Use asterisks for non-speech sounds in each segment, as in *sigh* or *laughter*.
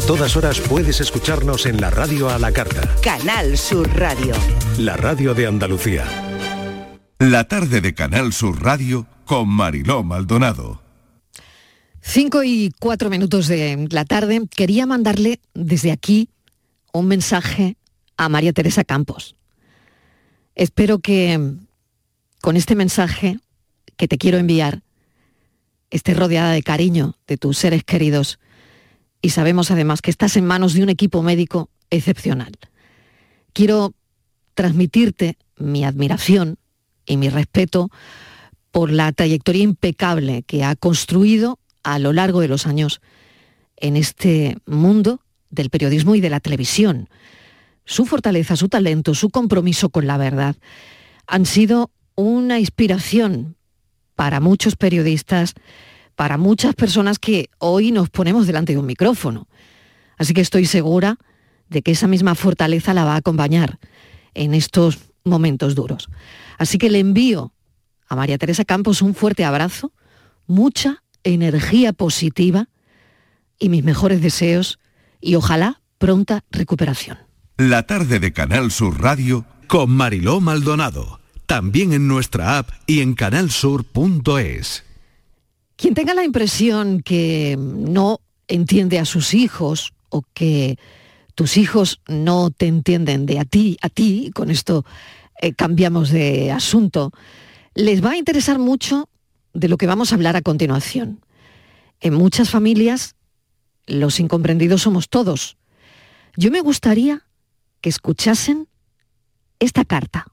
A todas horas puedes escucharnos en la radio a la carta. Canal Sur Radio. La radio de Andalucía. La tarde de Canal Sur Radio con Mariló Maldonado. Cinco y cuatro minutos de la tarde. Quería mandarle desde aquí un mensaje a María Teresa Campos. Espero que con este mensaje que te quiero enviar estés rodeada de cariño de tus seres queridos y sabemos además que estás en manos de un equipo médico excepcional. Quiero transmitirte mi admiración y mi respeto por la trayectoria impecable que ha construido a lo largo de los años en este mundo del periodismo y de la televisión. Su fortaleza, su talento, su compromiso con la verdad han sido una inspiración para muchos periodistas, para muchas personas que hoy nos ponemos delante de un micrófono. Así que estoy segura de que esa misma fortaleza la va a acompañar en estos momentos duros. Así que le envío a María Teresa Campos un fuerte abrazo, mucha energía positiva y mis mejores deseos y ojalá pronta recuperación. La tarde de Canal Sur Radio con Mariló Maldonado, también en nuestra app y en canalsur.es. Quien tenga la impresión que no entiende a sus hijos o que tus hijos no te entienden de a ti a ti, con esto eh, cambiamos de asunto, les va a interesar mucho de lo que vamos a hablar a continuación. En muchas familias, los incomprendidos somos todos. Yo me gustaría que escuchasen esta carta.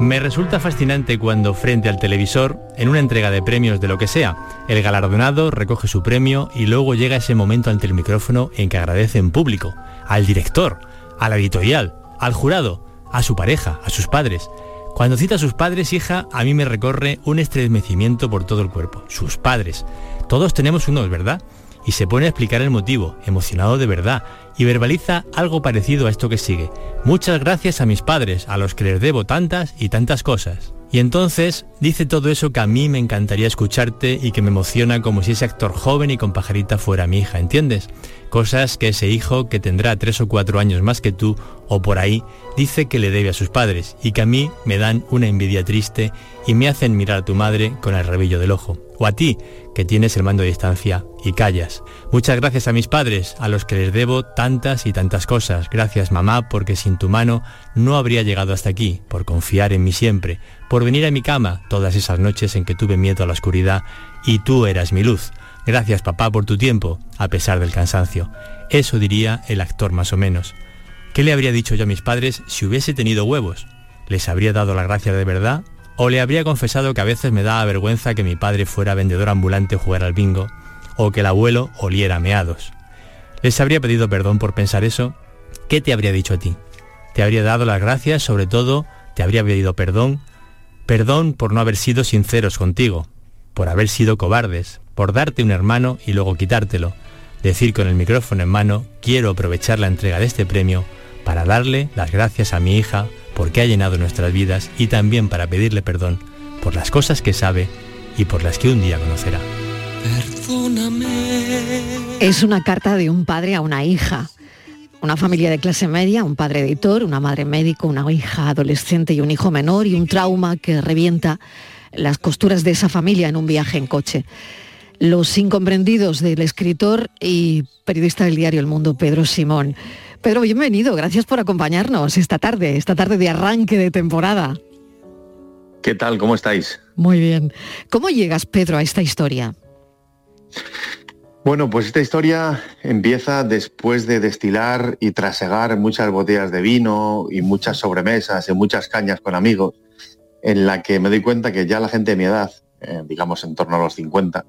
Me resulta fascinante cuando frente al televisor, en una entrega de premios de lo que sea, el galardonado recoge su premio y luego llega ese momento ante el micrófono en que agradece en público, al director, a la editorial, al jurado, a su pareja, a sus padres. Cuando cita a sus padres, hija, a mí me recorre un estremecimiento por todo el cuerpo. Sus padres. Todos tenemos unos, ¿verdad? Y se pone a explicar el motivo, emocionado de verdad, y verbaliza algo parecido a esto que sigue. Muchas gracias a mis padres, a los que les debo tantas y tantas cosas. Y entonces dice todo eso que a mí me encantaría escucharte y que me emociona como si ese actor joven y con pajarita fuera mi hija, ¿entiendes? Cosas que ese hijo que tendrá tres o cuatro años más que tú o por ahí dice que le debe a sus padres y que a mí me dan una envidia triste y me hacen mirar a tu madre con el rabillo del ojo. O a ti, que tienes el mando de distancia y callas. Muchas gracias a mis padres, a los que les debo tantas y tantas cosas. Gracias mamá, porque sin tu mano no habría llegado hasta aquí, por confiar en mí siempre, por venir a mi cama todas esas noches en que tuve miedo a la oscuridad y tú eras mi luz. Gracias papá por tu tiempo, a pesar del cansancio. Eso diría el actor más o menos. ¿Qué le habría dicho yo a mis padres si hubiese tenido huevos? ¿Les habría dado la gracia de verdad o le habría confesado que a veces me daba vergüenza que mi padre fuera vendedor ambulante o jugar al bingo, o que el abuelo oliera meados. ¿Les habría pedido perdón por pensar eso? ¿Qué te habría dicho a ti? Te habría dado las gracias, sobre todo, te habría pedido perdón, perdón por no haber sido sinceros contigo, por haber sido cobardes, por darte un hermano y luego quitártelo, decir con el micrófono en mano, quiero aprovechar la entrega de este premio para darle las gracias a mi hija porque ha llenado nuestras vidas y también para pedirle perdón por las cosas que sabe y por las que un día conocerá. Es una carta de un padre a una hija. Una familia de clase media, un padre editor, una madre médico, una hija adolescente y un hijo menor y un trauma que revienta las costuras de esa familia en un viaje en coche. Los incomprendidos del escritor y periodista del diario El Mundo, Pedro Simón. Pedro, bienvenido, gracias por acompañarnos esta tarde, esta tarde de arranque de temporada. ¿Qué tal? ¿Cómo estáis? Muy bien. ¿Cómo llegas, Pedro, a esta historia? Bueno, pues esta historia empieza después de destilar y trasegar muchas botellas de vino y muchas sobremesas y muchas cañas con amigos, en la que me doy cuenta que ya la gente de mi edad, eh, digamos en torno a los 50,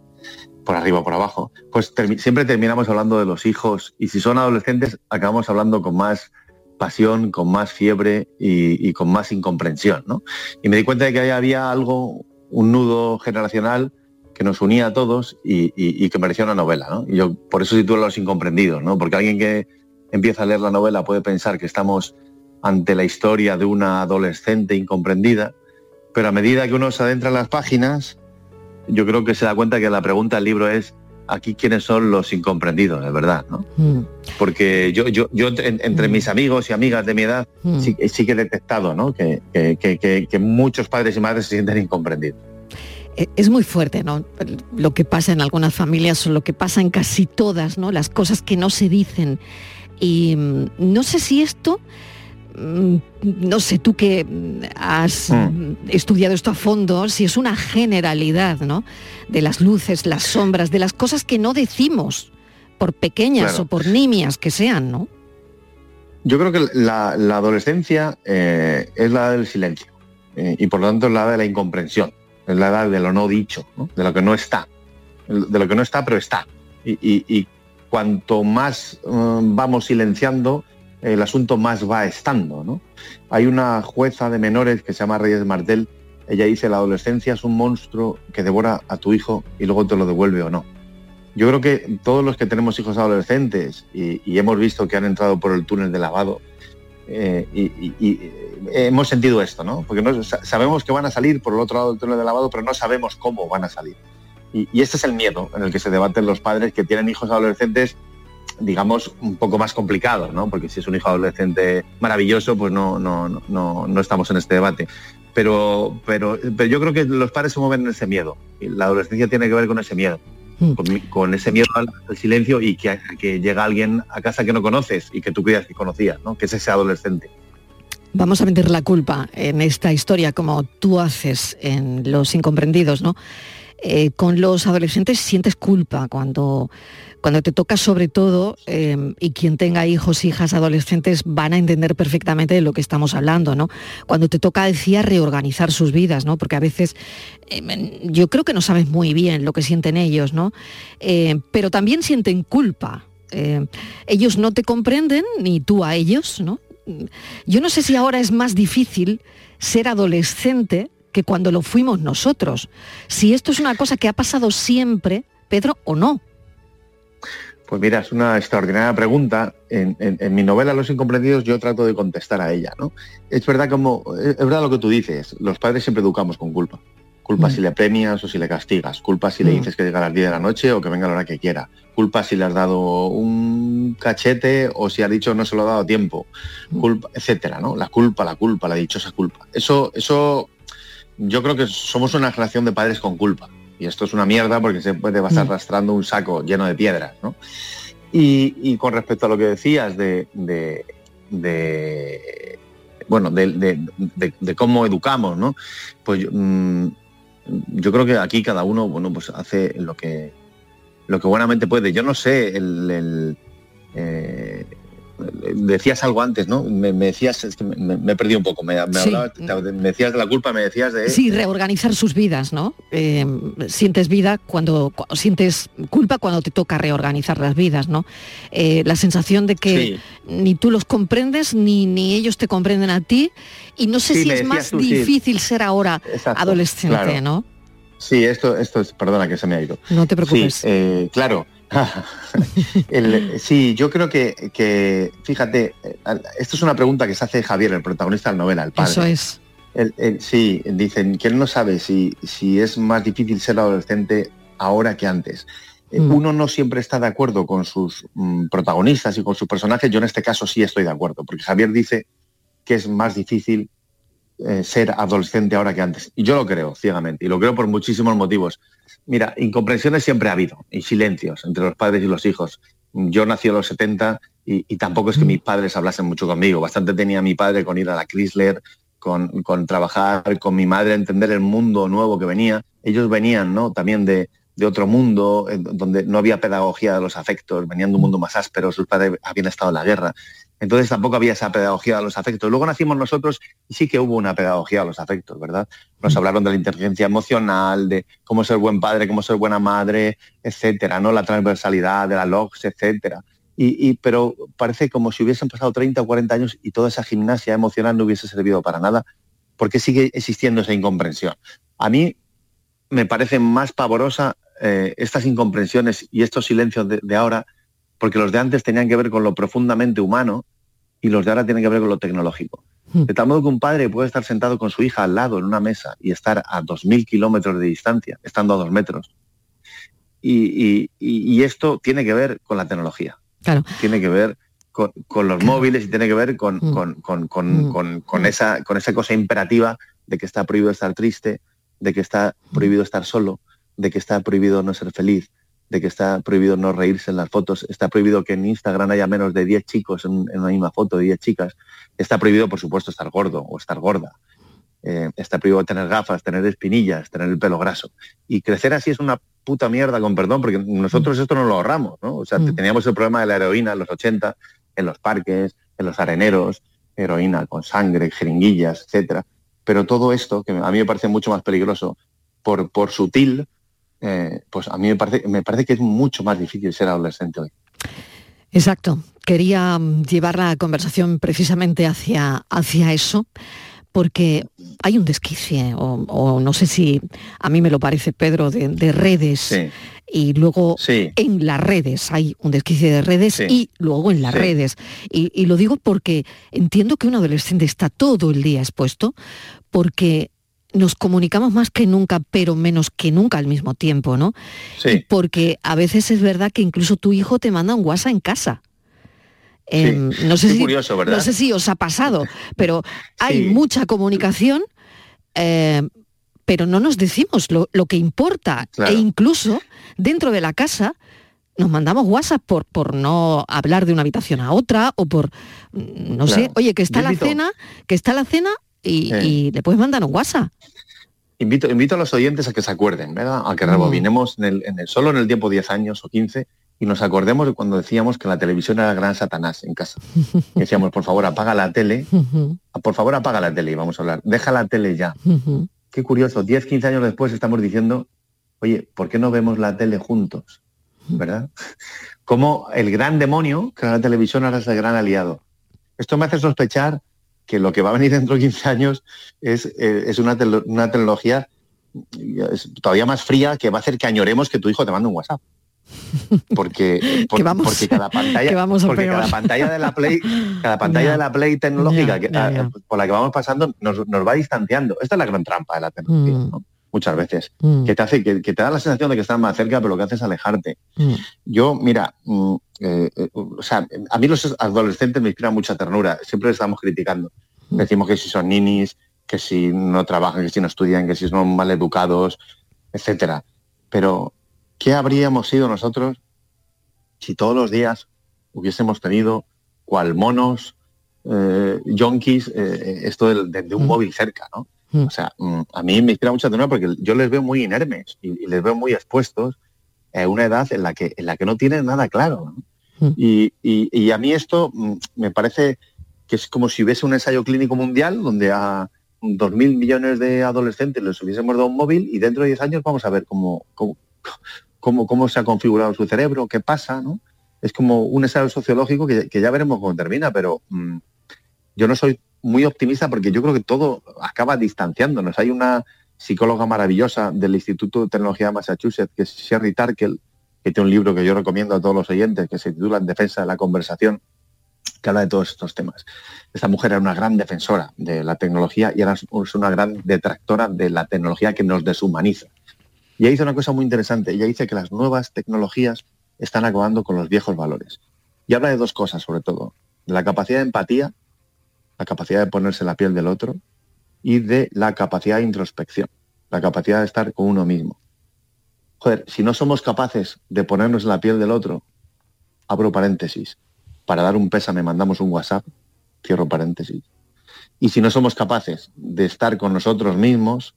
por arriba o por abajo, pues siempre terminamos hablando de los hijos y si son adolescentes acabamos hablando con más pasión, con más fiebre y, con más incomprensión. ¿no? Y me di cuenta de que ahí había algo, un nudo generacional que nos unía a todos y, que merecía una novela. ¿no? Y yo por eso sitúo a los incomprendidos, ¿no? porque alguien que empieza a leer la novela puede pensar que estamos ante la historia de una adolescente incomprendida, pero a medida que uno se adentra en las páginas, yo creo que se da cuenta que la pregunta del libro es aquí quiénes son los incomprendidos, de verdad, ¿no? Mm. Porque yo, yo, yo entre mm. mis amigos y amigas de mi edad mm. sí, que he detectado, ¿no? Que, que, muchos padres y madres se sienten incomprendidos. E, es muy fuerte, ¿no? Lo que pasa en algunas familias o lo que pasa en casi todas, ¿no? Las cosas que no se dicen. Y no sé si esto no sé, tú que has mm. estudiado esto a fondo, si es una generalidad, ¿no? De las luces, las sombras, de las cosas que no decimos, por pequeñas o por nimias que sean, ¿no? Yo creo que la, adolescencia eh, es la del silencio eh, y por lo tanto es la de la incomprensión, es la edad de lo no dicho, de lo que no está, de lo que no está pero está. Y, cuanto más mm, vamos silenciando, el asunto más va estando. ¿no? Hay una jueza de menores que se llama Reyes Martel, ella dice, la adolescencia es un monstruo que devora a tu hijo y luego te lo devuelve o no. Yo creo que todos los que tenemos hijos adolescentes y, hemos visto que han entrado por el túnel de lavado, eh, y, hemos sentido esto, ¿no? Porque no, sabemos que van a salir por el otro lado del túnel de lavado, pero no sabemos cómo van a salir. Y, este es el miedo en el que se debaten los padres que tienen hijos adolescentes digamos, un poco más complicado, ¿no? Porque si es un hijo adolescente maravilloso, pues no, no, no, no estamos en este debate. Pero, pero, pero yo creo que los padres se mueven en ese miedo. La adolescencia tiene que ver con ese miedo. Hmm. Con, ese miedo al, silencio y que, que, llega alguien a casa que no conoces y que tú creías que conocías, ¿no? que es ese adolescente. Vamos a meter la culpa en esta historia como tú haces en Los Incomprendidos, ¿no? Eh, con los adolescentes sientes culpa cuando cuando te toca sobre todo, em, y quien tenga hijos, hijas, adolescentes, van a entender perfectamente de lo que estamos hablando, ¿no? Cuando te toca, decía, reorganizar sus vidas, ¿no? Porque a veces em, yo creo que no sabes muy bien lo que sienten ellos, ¿no? Em, pero también sienten culpa. ellos no te comprenden, ni tú a ellos, ¿no? Yo no sé si ahora es más difícil ser adolescente que cuando lo fuimos nosotros. Si esto es una cosa que ha pasado siempre, Pedro, o no. Pues mira, es una extraordinaria pregunta. En, mi novela Los Incomprendidos yo trato de contestar a ella, ¿no? Es verdad como, es verdad lo que tú dices, los padres siempre educamos con culpa. Culpa mm. si le premias o si le castigas. Culpa si le mm. dices que llega a las 10 de la noche o que venga a la hora que quiera. Culpa si le has dado un cachete o si ha dicho no se lo ha dado tiempo. Mm. Culpa, etcétera, ¿no? La culpa, la culpa, la dichosa culpa. Eso, eso, yo creo que somos una generación de padres con culpa y esto es una mierda porque se puede vas arrastrando un saco lleno de piedras, ¿no? Y, con respecto a lo que decías de, bueno, de, cómo educamos, ¿no? Pues mm, yo creo que aquí cada uno, bueno, pues hace lo que lo que buenamente puede. Yo no sé el, eh, decías algo antes, ¿no? Me, decías, es que me, he perdido un poco, me, decías de la culpa, me decías de... Sí, reorganizar sus vidas, ¿no? Eh, sientes vida cuando, sientes culpa cuando te toca reorganizar las vidas, ¿no? Eh, la sensación de que ni tú los comprendes, ni, ni ellos te comprenden a ti, y no sé si es más difícil ser ahora adolescente, ¿no? Sí, esto, esto es, perdona que se me ha ido. No te preocupes. Eh, claro, *laughs* sí, yo creo que, fíjate, esto es una pregunta que se hace Javier, el protagonista de la novela, el padre. Eso es. sí, dicen que él no sabe si, si es más difícil ser adolescente ahora que antes. Eh, mm. Uno no siempre está de acuerdo con sus mm, protagonistas y con sus personajes. Yo en este caso sí estoy de acuerdo, porque Javier dice que es más difícil eh, ser adolescente ahora que antes. Y yo lo creo ciegamente, y lo creo por muchísimos motivos. Mira, incomprensiones siempre ha habido, y silencios entre los padres y los hijos. Yo nací en los 70 y, tampoco es que mis padres hablasen mucho conmigo. Bastante tenía mi padre con ir a la Chrysler, con, trabajar con mi madre, entender el mundo nuevo que venía. Ellos venían ¿no? también de, de otro mundo, donde no había pedagogía de los afectos, venían de un mundo más áspero, sus padres habían estado en la guerra. Entonces tampoco había esa pedagogía de los afectos. Luego nacimos nosotros y sí que hubo una pedagogía de los afectos, ¿verdad? Nos mm. hablaron de la inteligencia emocional, de cómo ser buen padre, cómo ser buena madre, etcétera, ¿no? La transversalidad de la LOGS, etcétera. Y, pero parece como si hubiesen pasado 30 o 40 años y toda esa gimnasia emocional no hubiese servido para nada, porque sigue existiendo esa incomprensión. A mí me parece más pavorosa eh, estas incomprensiones y estos silencios de ahora porque los de antes tenían que ver con lo profundamente humano y los de ahora tienen que ver con lo tecnológico. Hmm. De tal modo que un padre puede estar sentado con su hija al lado en una mesa y estar a 2.000 kilómetros de distancia, estando a dos metros. Y, esto tiene que ver con la tecnología. Claro. Tiene que ver con, los móviles y tiene que ver con, hmm. hmm. con, esa, con esa cosa imperativa de que está prohibido estar triste, de que está prohibido estar solo, de que está prohibido no ser feliz, de que está prohibido no reírse en las fotos, está prohibido que en Instagram haya menos de 10 chicos en, una misma foto, de 10 chicas, está prohibido, por supuesto, estar gordo o estar gorda, eh, está prohibido tener gafas, tener espinillas, tener el pelo graso. Y crecer así es una puta mierda, con perdón, porque nosotros esto no lo ahorramos, ¿no? O sea, mm. teníamos el problema de la heroína en los 80, en los parques, en los areneros, heroína con sangre, jeringuillas, etcétera. Pero todo esto, que a mí me parece mucho más peligroso, por, por sutil, eh, pues a mí me parece, me parece que es mucho más difícil ser adolescente hoy. Exacto. Quería mm, llevar la conversación precisamente hacia, hacia eso, porque hay un desquicie, o, no sé si a mí me lo parece, Pedro, de, redes. Y luego en las redes, hay un desquicie de redes y luego en las redes. Y, y lo digo porque entiendo que un adolescente está todo el día expuesto, porque nos comunicamos más que nunca, pero menos que nunca al mismo tiempo, ¿no? Sí. porque a veces es verdad que incluso tu hijo te manda un WhatsApp en casa. Em, no, sé si, curioso, ¿verdad? no sé si os ha pasado, pero *laughs* hay mucha comunicación, em, pero no nos decimos lo, que importa. E incluso dentro de la casa nos mandamos WhatsApp por, por no hablar de una habitación a otra o por, mm, no sé, oye, que está la cena, que está la cena y, le puedes mandar un WhatsApp. Invito, invito a los oyentes a que se acuerden, ¿verdad? A que mm. rebobinemos en el, solo en el tiempo 10 años o 15 y nos acordemos de cuando decíamos que la televisión era el gran Satanás en casa. *laughs* decíamos, por favor, apaga la tele, por favor, apaga la tele y vamos a hablar, deja la tele ya. Qué curioso, 10, 15 años después estamos diciendo, oye, ¿por qué no vemos la tele juntos? ¿Verdad? Como el gran demonio, que la televisión ahora es el gran aliado. Esto me hace sospechar que lo que va a venir dentro de 15 años es, eh, es una, una, tecnología todavía más fría que va a hacer que añoremos que tu hijo te mande un WhatsApp. Porque, *laughs* porque cada *laughs* pantalla, porque cada pantalla de la Play, cada pantalla de la Play tecnológica por la que vamos pasando nos, va distanciando. Esta es la gran trampa de la tecnología. Mm. Muchas veces, mm. que te hace, que, te da la sensación de que estás más cerca, pero lo que hace es alejarte. Mm. Yo, mira, eh, eh, o sea, a mí los adolescentes me inspiran mucha ternura, siempre les estamos criticando. Mm. Decimos que si son ninis, que si no trabajan, que si no estudian, que si son mal educados, etcétera. Pero, ¿qué habríamos sido nosotros si todos los días hubiésemos tenido cual monos, eh, yonkis, eh, esto de, un mm. móvil cerca, ¿no? O sea, a mí me inspira mucha ternura porque yo les veo muy inermes y, les veo muy expuestos a una edad en la que, en la que no tienen nada claro. ¿no? Mm. Y, a mí esto mm, me parece que es como si hubiese un ensayo clínico mundial donde a 2.000 millones de adolescentes les hubiésemos dado un móvil y dentro de 10 años vamos a ver cómo, cómo, cómo, se ha configurado su cerebro, qué pasa, ¿no? Es como un ensayo sociológico que, ya veremos cómo termina, pero mm, yo no soy muy optimista porque yo creo que todo acaba distanciándonos. Hay una psicóloga maravillosa del Instituto de Tecnología de Massachusetts, que es Sherry Tarkel, que tiene un libro que yo recomiendo a todos los oyentes, que se titula En defensa de la conversación, que habla de todos estos temas. Esta mujer era una gran defensora de la tecnología y es una gran detractora de la tecnología que nos deshumaniza. Y ella dice una cosa muy interesante. Ella dice que las nuevas tecnologías están acabando con los viejos valores. Y habla de dos cosas, sobre todo. La capacidad de empatía, la capacidad de ponerse la piel del otro, y de la capacidad de introspección, la capacidad de estar con uno mismo joder, si no somos capaces de ponernos en la piel del otro, abro paréntesis, para dar un pésame mandamos un WhatsApp, cierro paréntesis. Y si no somos capaces de estar con nosotros mismos,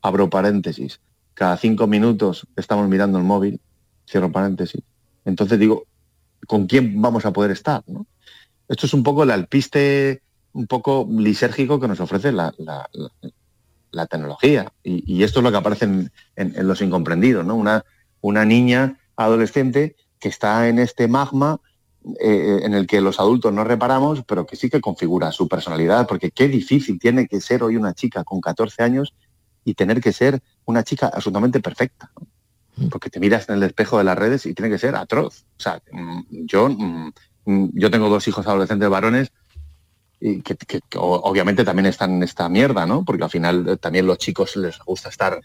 abro paréntesis, cada cinco minutos estamos mirando el móvil, cierro paréntesis. Entonces digo, ¿con quién vamos a poder estar? Esto es un poco el alpiste un poco lisérgico que nos ofrece la, la tecnología. Y, esto es lo que aparece en, Los Incomprendidos, ¿no? Una, una niña adolescente que está en este magma eh, en el que los adultos no reparamos, pero que sí que configura su personalidad, porque qué difícil tiene que ser hoy una chica con 14 años y tener que ser una chica absolutamente perfecta. Mm. Porque te miras en el espejo de las redes y tiene que ser atroz. O sea, mm, yo, mm, yo tengo dos hijos adolescentes varones y que, obviamente también están en esta mierda, ¿no? Porque al final eh, también los chicos les gusta estar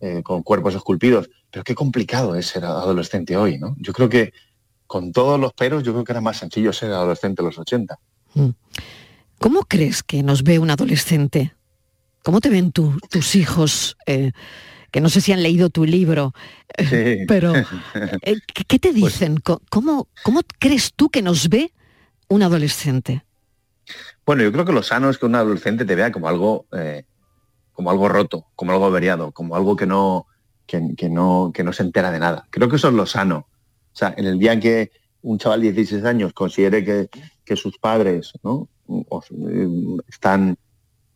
eh, con cuerpos esculpidos. Pero qué complicado es ser adolescente hoy, ¿no? Yo creo que con todos los peros, yo creo que era más sencillo ser adolescente en los 80. Mm. ¿Cómo crees que nos ve un adolescente? ¿Cómo te ven tus hijos? Eh, que no sé si han leído tu libro, *laughs* pero *laughs* ¿qué te pues dicen? ¿Cómo, ¿Cómo crees tú que nos ve un adolescente? Bueno, yo creo que lo sano es que un adolescente te vea como algo, eh, como algo roto, como algo averiado, como algo que no, que, no, que no se entera de nada. Creo que eso es lo sano. O sea, en el día en que un chaval de 16 años considere que, sus padres ¿no? Eh, están,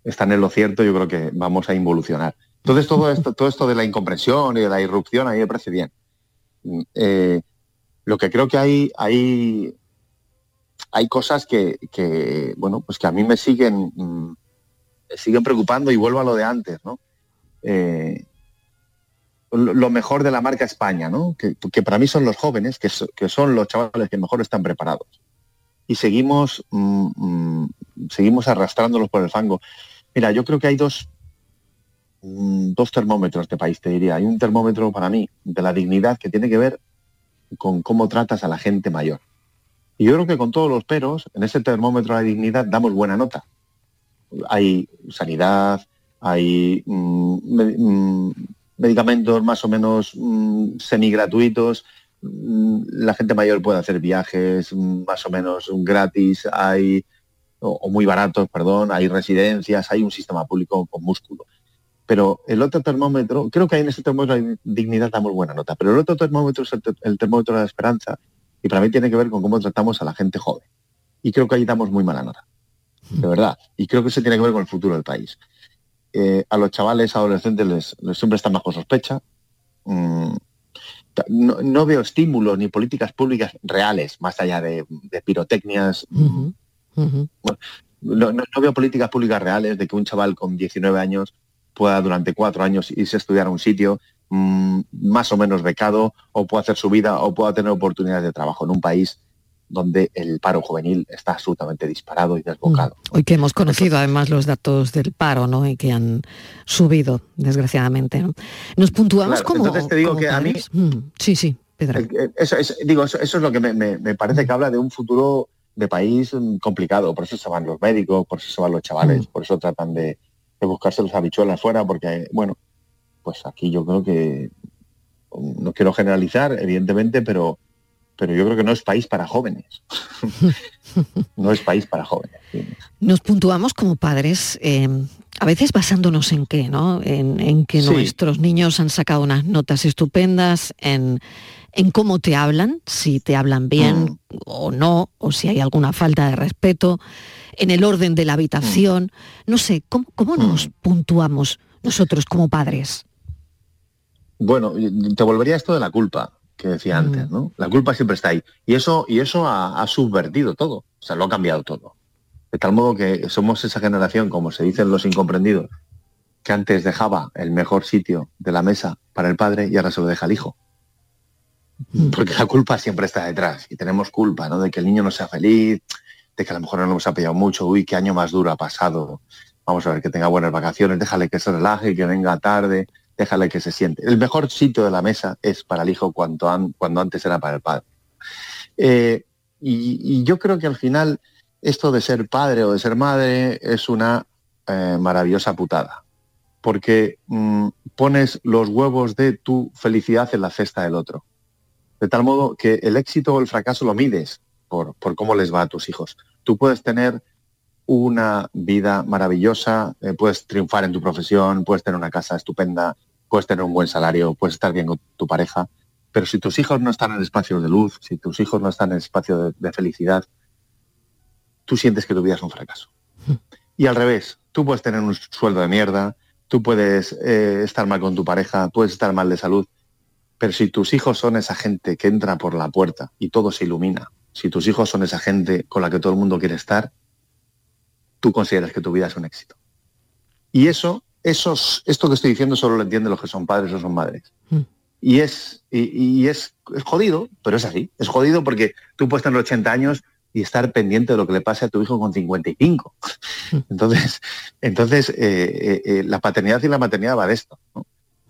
están en lo cierto, yo creo que vamos a involucionar. Entonces todo esto, todo esto de la incomprensión y de la irrupción a mí me parece bien. Mm, eh, lo que creo que hay, hay hay cosas que, bueno, pues que a mí me siguen, mm, siguen preocupando y vuelvo a lo de antes, ¿no? Eh, lo mejor de la marca España, ¿no? Que, para mí son los jóvenes, que, son los chavales que mejor están preparados. Y seguimos, mm, mm, seguimos arrastrándolos por el fango. Mira, yo creo que hay dos, dos termómetros de país, te diría. Hay un termómetro para mí de la dignidad que tiene que ver con cómo tratas a la gente mayor. Y yo creo que con todos los peros, en ese termómetro de dignidad damos buena nota. Hay sanidad, hay mm, mm, medicamentos más o menos mm, semi-gratuitos, la gente mayor puede hacer viajes más o menos gratis, hay, o, muy baratos, perdón, hay residencias, hay un sistema público con músculo. Pero el otro termómetro, creo que hay en ese termómetro de dignidad damos buena nota, pero el otro termómetro es el termómetro de la esperanza, y para mí tiene que ver con cómo tratamos a la gente joven. Y creo que ahí damos muy mala nota, de verdad. Y creo que eso tiene que ver con el futuro del país. Eh, a los chavales, adolescentes, les, siempre están bajo sospecha. Mm, no, veo estímulos ni políticas públicas reales, más allá de, pirotecnias. no, veo políticas públicas reales de que un chaval con 19 años pueda durante cuatro años irse a estudiar a un sitio Mm, más o menos becado o pueda hacer su vida o pueda tener oportunidades de trabajo en un país donde el paro juvenil está absolutamente disparado y desbocado. Mm. Hoy que hemos conocido además los datos del paro, ¿no? Y que han subido, desgraciadamente. Nos puntuamos como. Entonces te digo que a mí. Mm, sí, sí, Pedro. Eso, digo, eso, es lo que me, parece que habla de un futuro de país complicado. Por eso se van los médicos, por eso se van los chavales, por eso tratan de, de buscarse los habichuelas fuera, porque, bueno, pues aquí yo creo que, no quiero generalizar, evidentemente, pero, pero yo creo que no es país para jóvenes. *laughs* no es país para jóvenes. Nos puntuamos como padres, eh, a veces basándonos en qué, ¿no? En, que nuestros niños han sacado unas notas estupendas, en, cómo te hablan, si te hablan bien mm. o no, o si hay alguna falta de respeto, en el orden de la habitación. Mm. No sé, ¿cómo, cómo nos mm. puntuamos nosotros como padres? Bueno, te volvería esto de la culpa que decía antes, ¿no? La culpa siempre está ahí. Y eso, y eso ha, subvertido todo, o sea, lo ha cambiado todo. De tal modo que somos esa generación, como se dicen los incomprendidos, que antes dejaba el mejor sitio de la mesa para el padre y ahora se lo deja al hijo. Porque la culpa siempre está detrás y tenemos culpa, ¿no? De que el niño no sea feliz, de que a lo mejor no nos ha pillado mucho, uy, qué año más duro ha pasado. Vamos a ver, que tenga buenas vacaciones, déjale que se relaje, que venga tarde déjale que se siente. El mejor sitio de la mesa es para el hijo cuando, cuando antes era para el padre. Eh, y, yo creo que al final esto de ser padre o de ser madre es una eh, maravillosa putada, porque mm, pones los huevos de tu felicidad en la cesta del otro. De tal modo que el éxito o el fracaso lo mides por, por cómo les va a tus hijos. Tú puedes tener una vida maravillosa, eh, puedes triunfar en tu profesión, puedes tener una casa estupenda, puedes tener un buen salario, puedes estar bien con tu pareja, pero si tus hijos no están en espacios de luz, si tus hijos no están en espacio de, felicidad, tú sientes que tu vida es un fracaso. *laughs* Y al revés, tú puedes tener un sueldo de mierda, tú puedes eh, estar mal con tu pareja, puedes estar mal de salud, pero si tus hijos son esa gente que entra por la puerta y todo se ilumina, si tus hijos son esa gente con la que todo el mundo quiere estar, tú consideras que tu vida es un éxito. Y eso esto que estoy diciendo solo lo entienden los que son padres o son madres. Mm. Y, es, y, es, jodido, pero es así. Es jodido porque tú puedes tener 80 años y estar pendiente de lo que le pase a tu hijo con 55. Mm. Entonces, entonces eh, la paternidad y la maternidad va de esto,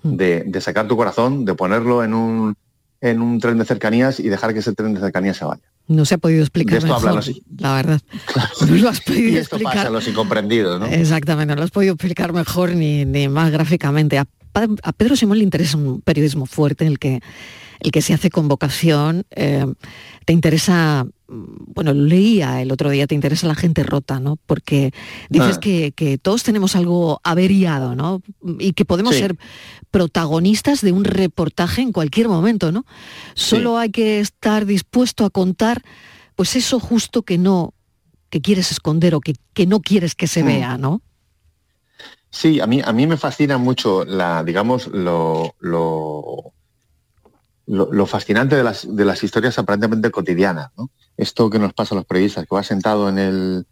mm. de, sacar tu corazón, de ponerlo en un, en un tren de cercanías y dejar que ese tren de cercanías se vaya. No se ha podido explicar mejor, la verdad. No lo has *laughs* podido y esto explicar. pasa a los incomprendidos, ¿no? Exactamente, no lo has podido explicar mejor ni, ni más gráficamente. A, a, Pedro Simón le interesa un periodismo fuerte en el que, el que se hace con vocación. Eh, te interesa, bueno, leía el otro día, te interesa la gente rota, ¿no? Porque dices ah. que, todos tenemos algo averiado, ¿no? Y que podemos ser protagonistas de un reportaje en cualquier momento, ¿no? Solo hay que estar dispuesto a contar, pues eso justo que no, que quieres esconder o que, que no quieres que se mm. vea, ¿no? Sí, a mí, a mí me fascina mucho la, digamos, lo, lo lo, fascinante de las, de las, historias aparentemente cotidianas, ¿no? Esto que nos pasa a los periodistas, que va sentado en el,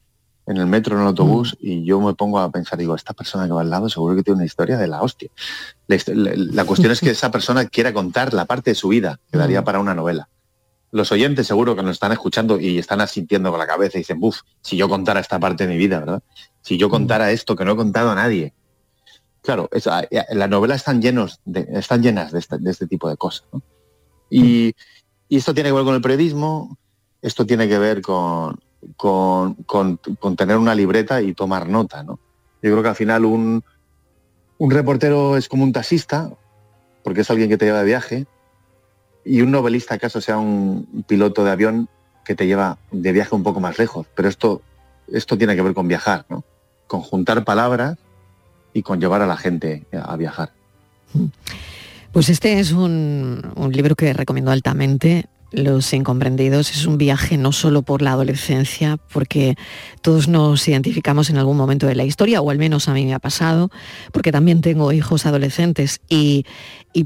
en el metro, en el autobús, mm. y yo me pongo a pensar, digo, esta persona que va al lado seguro que tiene una historia de la hostia. La, cuestión es que esa persona quiera contar la parte de su vida, que daría mm. para una novela. Los oyentes seguro que nos están escuchando y están asintiendo con la cabeza y dicen, buf, si yo contara esta parte de mi vida, ¿verdad? Si yo mm. contara esto que no he contado a nadie. Claro, las novelas están, llenos de, están llenas de este, de este tipo de cosas. ¿no? Y, esto tiene que ver con el periodismo, esto tiene que ver con, con, tener una libreta y tomar nota. ¿no? Yo creo que al final un, un reportero es como un taxista, porque es alguien que te lleva de viaje, y un novelista acaso sea un piloto de avión que te lleva de viaje un poco más lejos. Pero esto, esto tiene que ver con viajar, ¿no? con juntar palabras y con llevar a la gente a viajar. Mm. Pues este es un, libro que recomiendo altamente. Los incomprendidos es un viaje no solo por la adolescencia, porque todos nos identificamos en algún momento de la historia, o al menos a mí me ha pasado, porque también tengo hijos adolescentes y,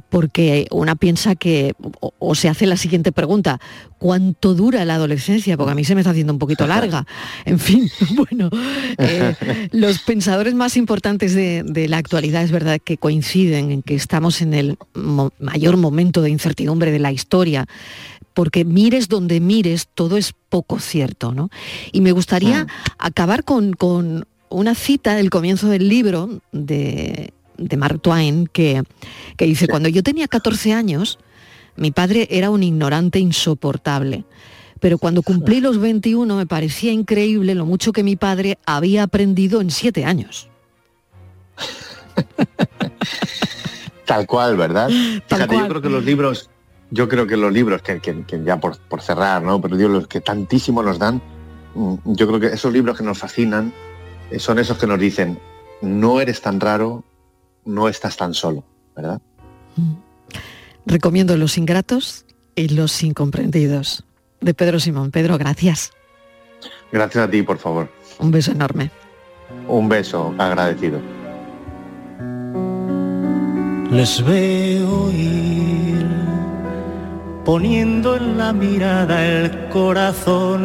porque una piensa que, o, se hace la siguiente pregunta, ¿cuánto dura la adolescencia? Porque a mí se me está haciendo un poquito larga. *laughs* En fin, *laughs* bueno, eh, los pensadores más importantes de, de, la actualidad es verdad que coinciden en que estamos en el mayor momento de incertidumbre de la historia porque mires donde mires, todo es poco cierto, ¿no? Y me gustaría acabar con, una cita del comienzo del libro de, Mark Twain que, dice, cuando yo tenía 14 años, mi padre era un ignorante insoportable. Pero cuando cumplí los 21 me parecía increíble lo mucho que mi padre había aprendido en siete años. *laughs* Tal cual, ¿verdad? Fíjate, yo creo que los libros, yo creo que los libros, que, ya por, cerrar, ¿no? Pero digo, los que tantísimo nos dan, mm, yo creo que esos libros que nos fascinan eh, son esos que nos dicen, no eres tan raro, no estás tan solo, ¿verdad? Mm. Recomiendo Los Ingratos y Los Incomprendidos, de Pedro Simón. Pedro, gracias. Gracias a ti, por favor. Un beso enorme. Un beso agradecido. Les veo ir poniendo en la mirada el corazón.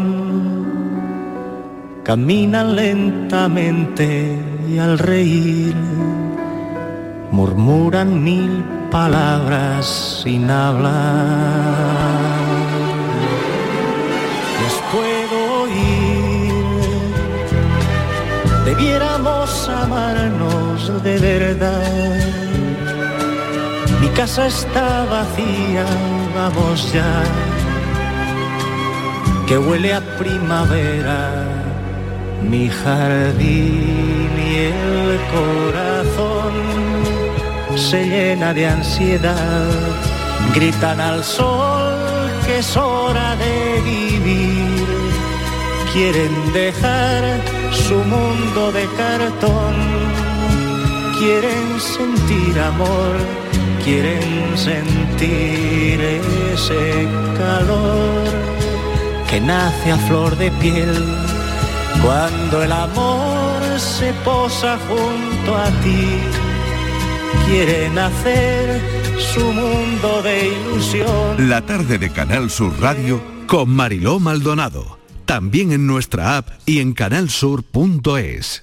Caminan lentamente y al reír murmuran mil palabras sin hablar. Les puedo oír, debiéramos amarnos de verdad casa está vacía, vamos ya, que huele a primavera, mi jardín y el corazón se llena de ansiedad, gritan al sol que es hora de vivir, quieren dejar su mundo de cartón, quieren sentir amor quieren sentir ese calor que nace a flor de piel cuando el amor se posa junto a ti. Quieren hacer su mundo de ilusión. La tarde de Canal Sur Radio con Mariló Maldonado. También en nuestra app y en canalsur.es.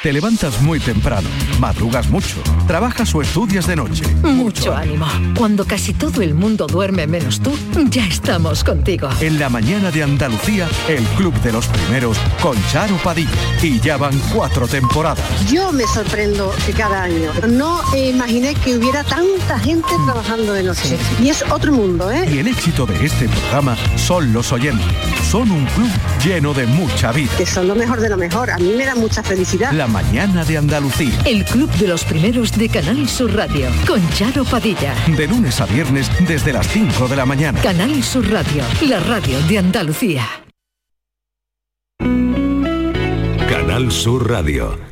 Te levantas muy temprano, madrugas mucho, trabajas o estudias de noche. Mucho ánimo. Cuando casi todo el mundo duerme menos tú, ya estamos contigo. En la mañana de Andalucía, el Club de los Primeros con Charo Padilla. Y ya van cuatro temporadas. Yo me sorprendo que cada año. No imaginé que hubiera tanta gente trabajando de noche. Y es otro mundo, ¿eh? Y el éxito de este programa son los oyentes. Son un club lleno de mucha vida. Que son lo mejor de lo mejor. A mí me da mucha felicidad. La mañana de Andalucía. El Club de los Primeros de Canal Sur Radio. Con Charo Padilla. De lunes a viernes desde las 5 de la mañana. Canal Sur Radio. La radio de Andalucía. Canal Sur Radio.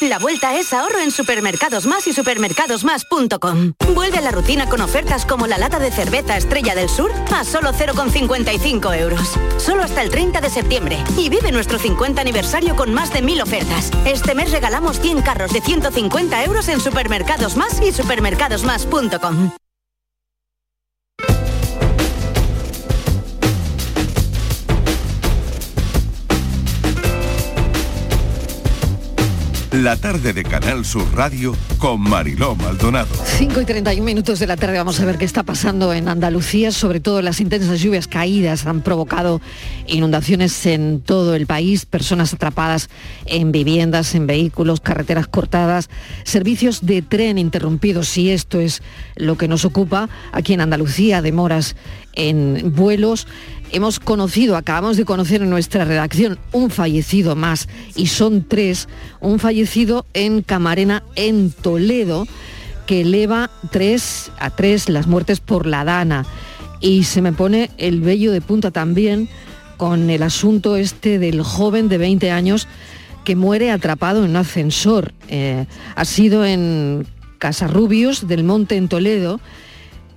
La vuelta es ahorro en Supermercados Más y supermercadosmás.com. Vuelve a la rutina con ofertas como la lata de cerveza Estrella del Sur a solo 0,55 euros. Solo hasta el 30 de septiembre. Y vive nuestro 50 aniversario con más de mil ofertas. Este mes regalamos 100 carros de 150 euros en Supermercados Más y supermercadosmás.com. La tarde de Canal Sur Radio con Mariló Maldonado. 5 y 31 minutos de la tarde vamos a ver qué está pasando en Andalucía, sobre todo las intensas lluvias caídas han provocado inundaciones en todo el país, personas atrapadas en viviendas, en vehículos, carreteras cortadas, servicios de tren interrumpidos y esto es lo que nos ocupa aquí en Andalucía, demoras en vuelos hemos conocido, acabamos de conocer en nuestra redacción un fallecido más y son tres, un fallecido en Camarena, en Toledo, que eleva tres a tres las muertes por la dana. Y se me pone el vello de punta también con el asunto este del joven de 20 años que muere atrapado en un ascensor. Eh, ha sido en Casarrubios del Monte en Toledo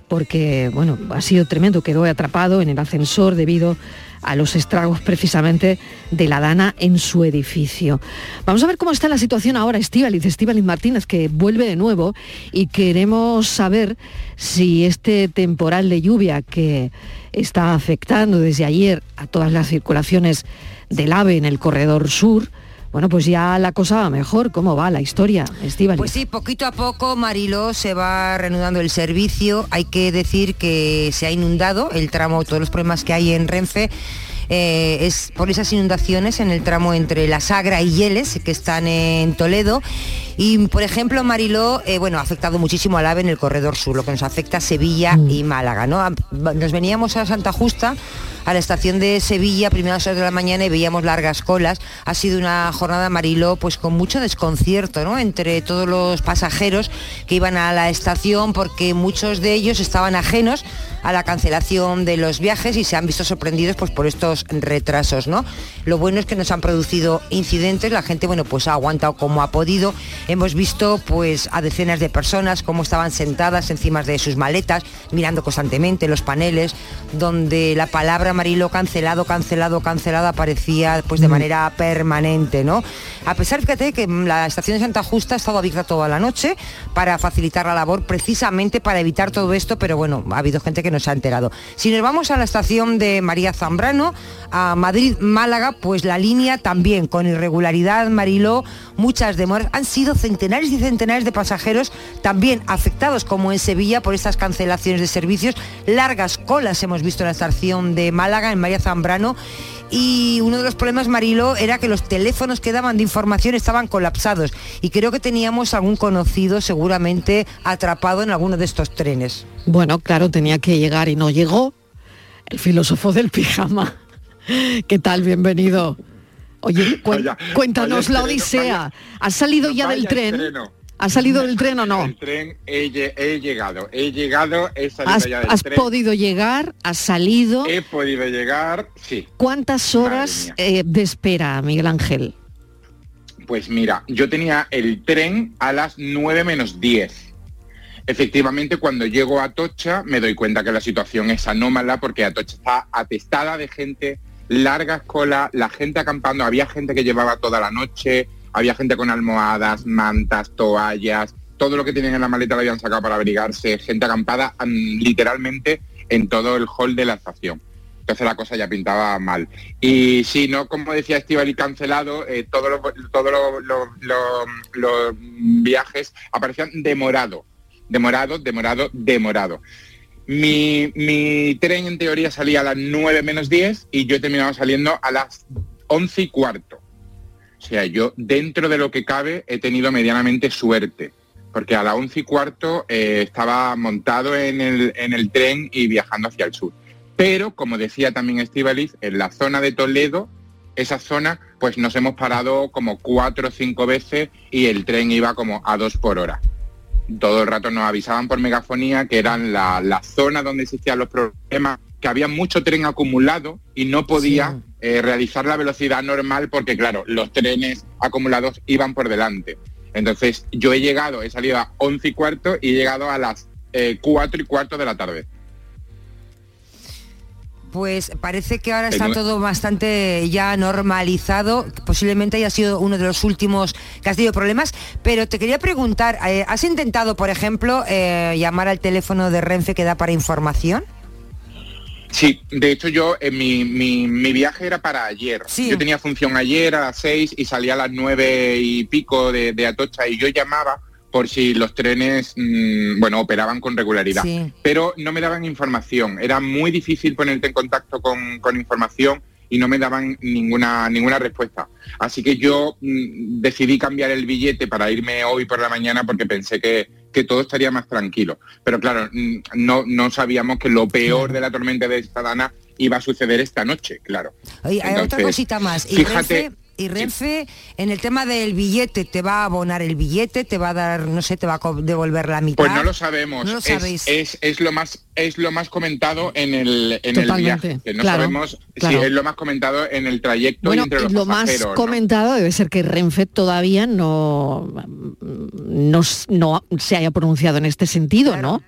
porque bueno, ha sido tremendo, quedó atrapado en el ascensor debido a los estragos precisamente de la dana en su edificio. Vamos a ver cómo está la situación ahora, Estíbaliz, Estíbaliz Martínez, que vuelve de nuevo y queremos saber si este temporal de lluvia que está afectando desde ayer a todas las circulaciones del AVE en el corredor sur, bueno, pues ya la cosa va mejor. ¿Cómo va la historia, Estíbaliz? Pues sí, poquito a poco, Marilo, se va reanudando el servicio. Hay que decir que se ha inundado el tramo, todos los problemas que hay en Renfe. Eh, es por esas inundaciones en el tramo entre La Sagra y Yeles, que están en Toledo. Y por ejemplo, Mariló, eh, bueno, ha afectado muchísimo al AVE en el corredor sur, lo que nos afecta a Sevilla y Málaga, ¿no? Nos veníamos a Santa Justa a la estación de Sevilla, primeras horas de la mañana y veíamos largas colas. Ha sido una jornada Mariló pues con mucho desconcierto, ¿no? Entre todos los pasajeros que iban a la estación porque muchos de ellos estaban ajenos a la cancelación de los viajes y se han visto sorprendidos pues, por estos retrasos. ¿no? Lo bueno es que nos han producido incidentes, la gente bueno, pues ha aguantado como ha podido. Hemos visto pues, a decenas de personas cómo estaban sentadas encima de sus maletas, mirando constantemente los paneles, donde la palabra Marilo cancelado, cancelado, cancelado aparecía pues, de manera permanente. ¿no? A pesar, fíjate, que la estación de Santa Justa ha estado abierta toda la noche para facilitar la labor, precisamente para evitar todo esto, pero bueno, ha habido gente que nos ha enterado. Si nos vamos a la estación de María Zambrano, a Madrid-Málaga, pues la línea también con irregularidad, Mariló, muchas demoras. Han sido centenares y centenares de pasajeros también afectados, como en Sevilla, por estas cancelaciones de servicios. Largas colas hemos visto en la estación de Málaga, en María Zambrano y uno de los problemas, Marilo, era que los teléfonos que daban de información estaban colapsados y creo que teníamos algún conocido seguramente atrapado en alguno de estos trenes. Bueno, claro, tenía que llegar y no llegó. El filósofo del pijama. *laughs* ¿Qué tal? Bienvenido. Oye, cuéntanos la odisea. ¿Has salido ya del tren? ¿Ha salido del tren o no? El tren he, llegado, he llegado, he salido ¿Has, ya del ¿Has podido llegar? ¿Has salido? He podido llegar, sí. ¿Cuántas horas eh, de espera, Miguel Ángel? Pues mira, yo tenía el tren a las 9 menos 10. Efectivamente, cuando llego a Atocha me doy cuenta que la situación es anómala porque Atocha está atestada de gente, largas colas, la gente acampando, había gente que llevaba toda la noche, había gente con almohadas, mantas, toallas, todo lo que tienen en la maleta lo habían sacado para abrigarse, gente acampada mm, literalmente en todo el hall de la estación. Entonces la cosa ya pintaba mal. Y si no, como decía Estivali, cancelado, eh, todos los, viajes aparecían demorado, demorado, demorado, demorado. Mi, mi, tren en teoría salía a las 9 menos 10 y yo he terminado saliendo a las 11 y cuarto. O sea, yo dentro de lo que cabe he tenido medianamente suerte, porque a las once y cuarto eh, estaba montado en el, en el tren y viajando hacia el sur. Pero, como decía también Estivaliz, en la zona de Toledo, esa zona, pues nos hemos parado como cuatro o cinco veces y el tren iba como a dos por hora. Todo el rato nos avisaban por megafonía que eran la, la zona donde existían los problemas que había mucho tren acumulado y no podía eh, realizar la velocidad normal porque, claro, los trenes acumulados iban por delante. Entonces yo he llegado, he salido a 11 y cuarto y he llegado a las eh, 4 y cuarto de la tarde. Pues parece que ahora está todo bastante ya normalizado. Posiblemente haya sido uno de los últimos que has tenido problemas. Pero te quería preguntar, eh, ¿has intentado, por ejemplo, eh, llamar al teléfono de Renfe que da para información? Sí, de hecho yo, en mi, mi, viaje era para ayer. Yo tenía función ayer a las seis y salía a las nueve y pico de, Atocha y yo llamaba por si los trenes, mm, bueno, operaban con regularidad. Pero no me daban información. Era muy difícil ponerte en contacto con, con información y no me daban ninguna, ninguna respuesta. Así que yo mm, decidí cambiar el billete para irme hoy por la mañana porque pensé que, que todo estaría más tranquilo. Pero claro, mm, no, no sabíamos que lo peor de la tormenta de Estadana iba a suceder esta noche, claro. hay otra cosita más. fíjate, y Renfe, en el tema del billete, ¿te va a abonar el billete? ¿Te va a dar, no sé, te va a devolver la mitad? Pues no lo sabemos. No lo sabéis. Es, es, lo más es lo más comentado en el, en el viaje. No sabemos si es lo más comentado en el trayecto entre los lo más comentado debe ser que Renfe todavía no, no, no se haya pronunciado en este sentido, ¿no?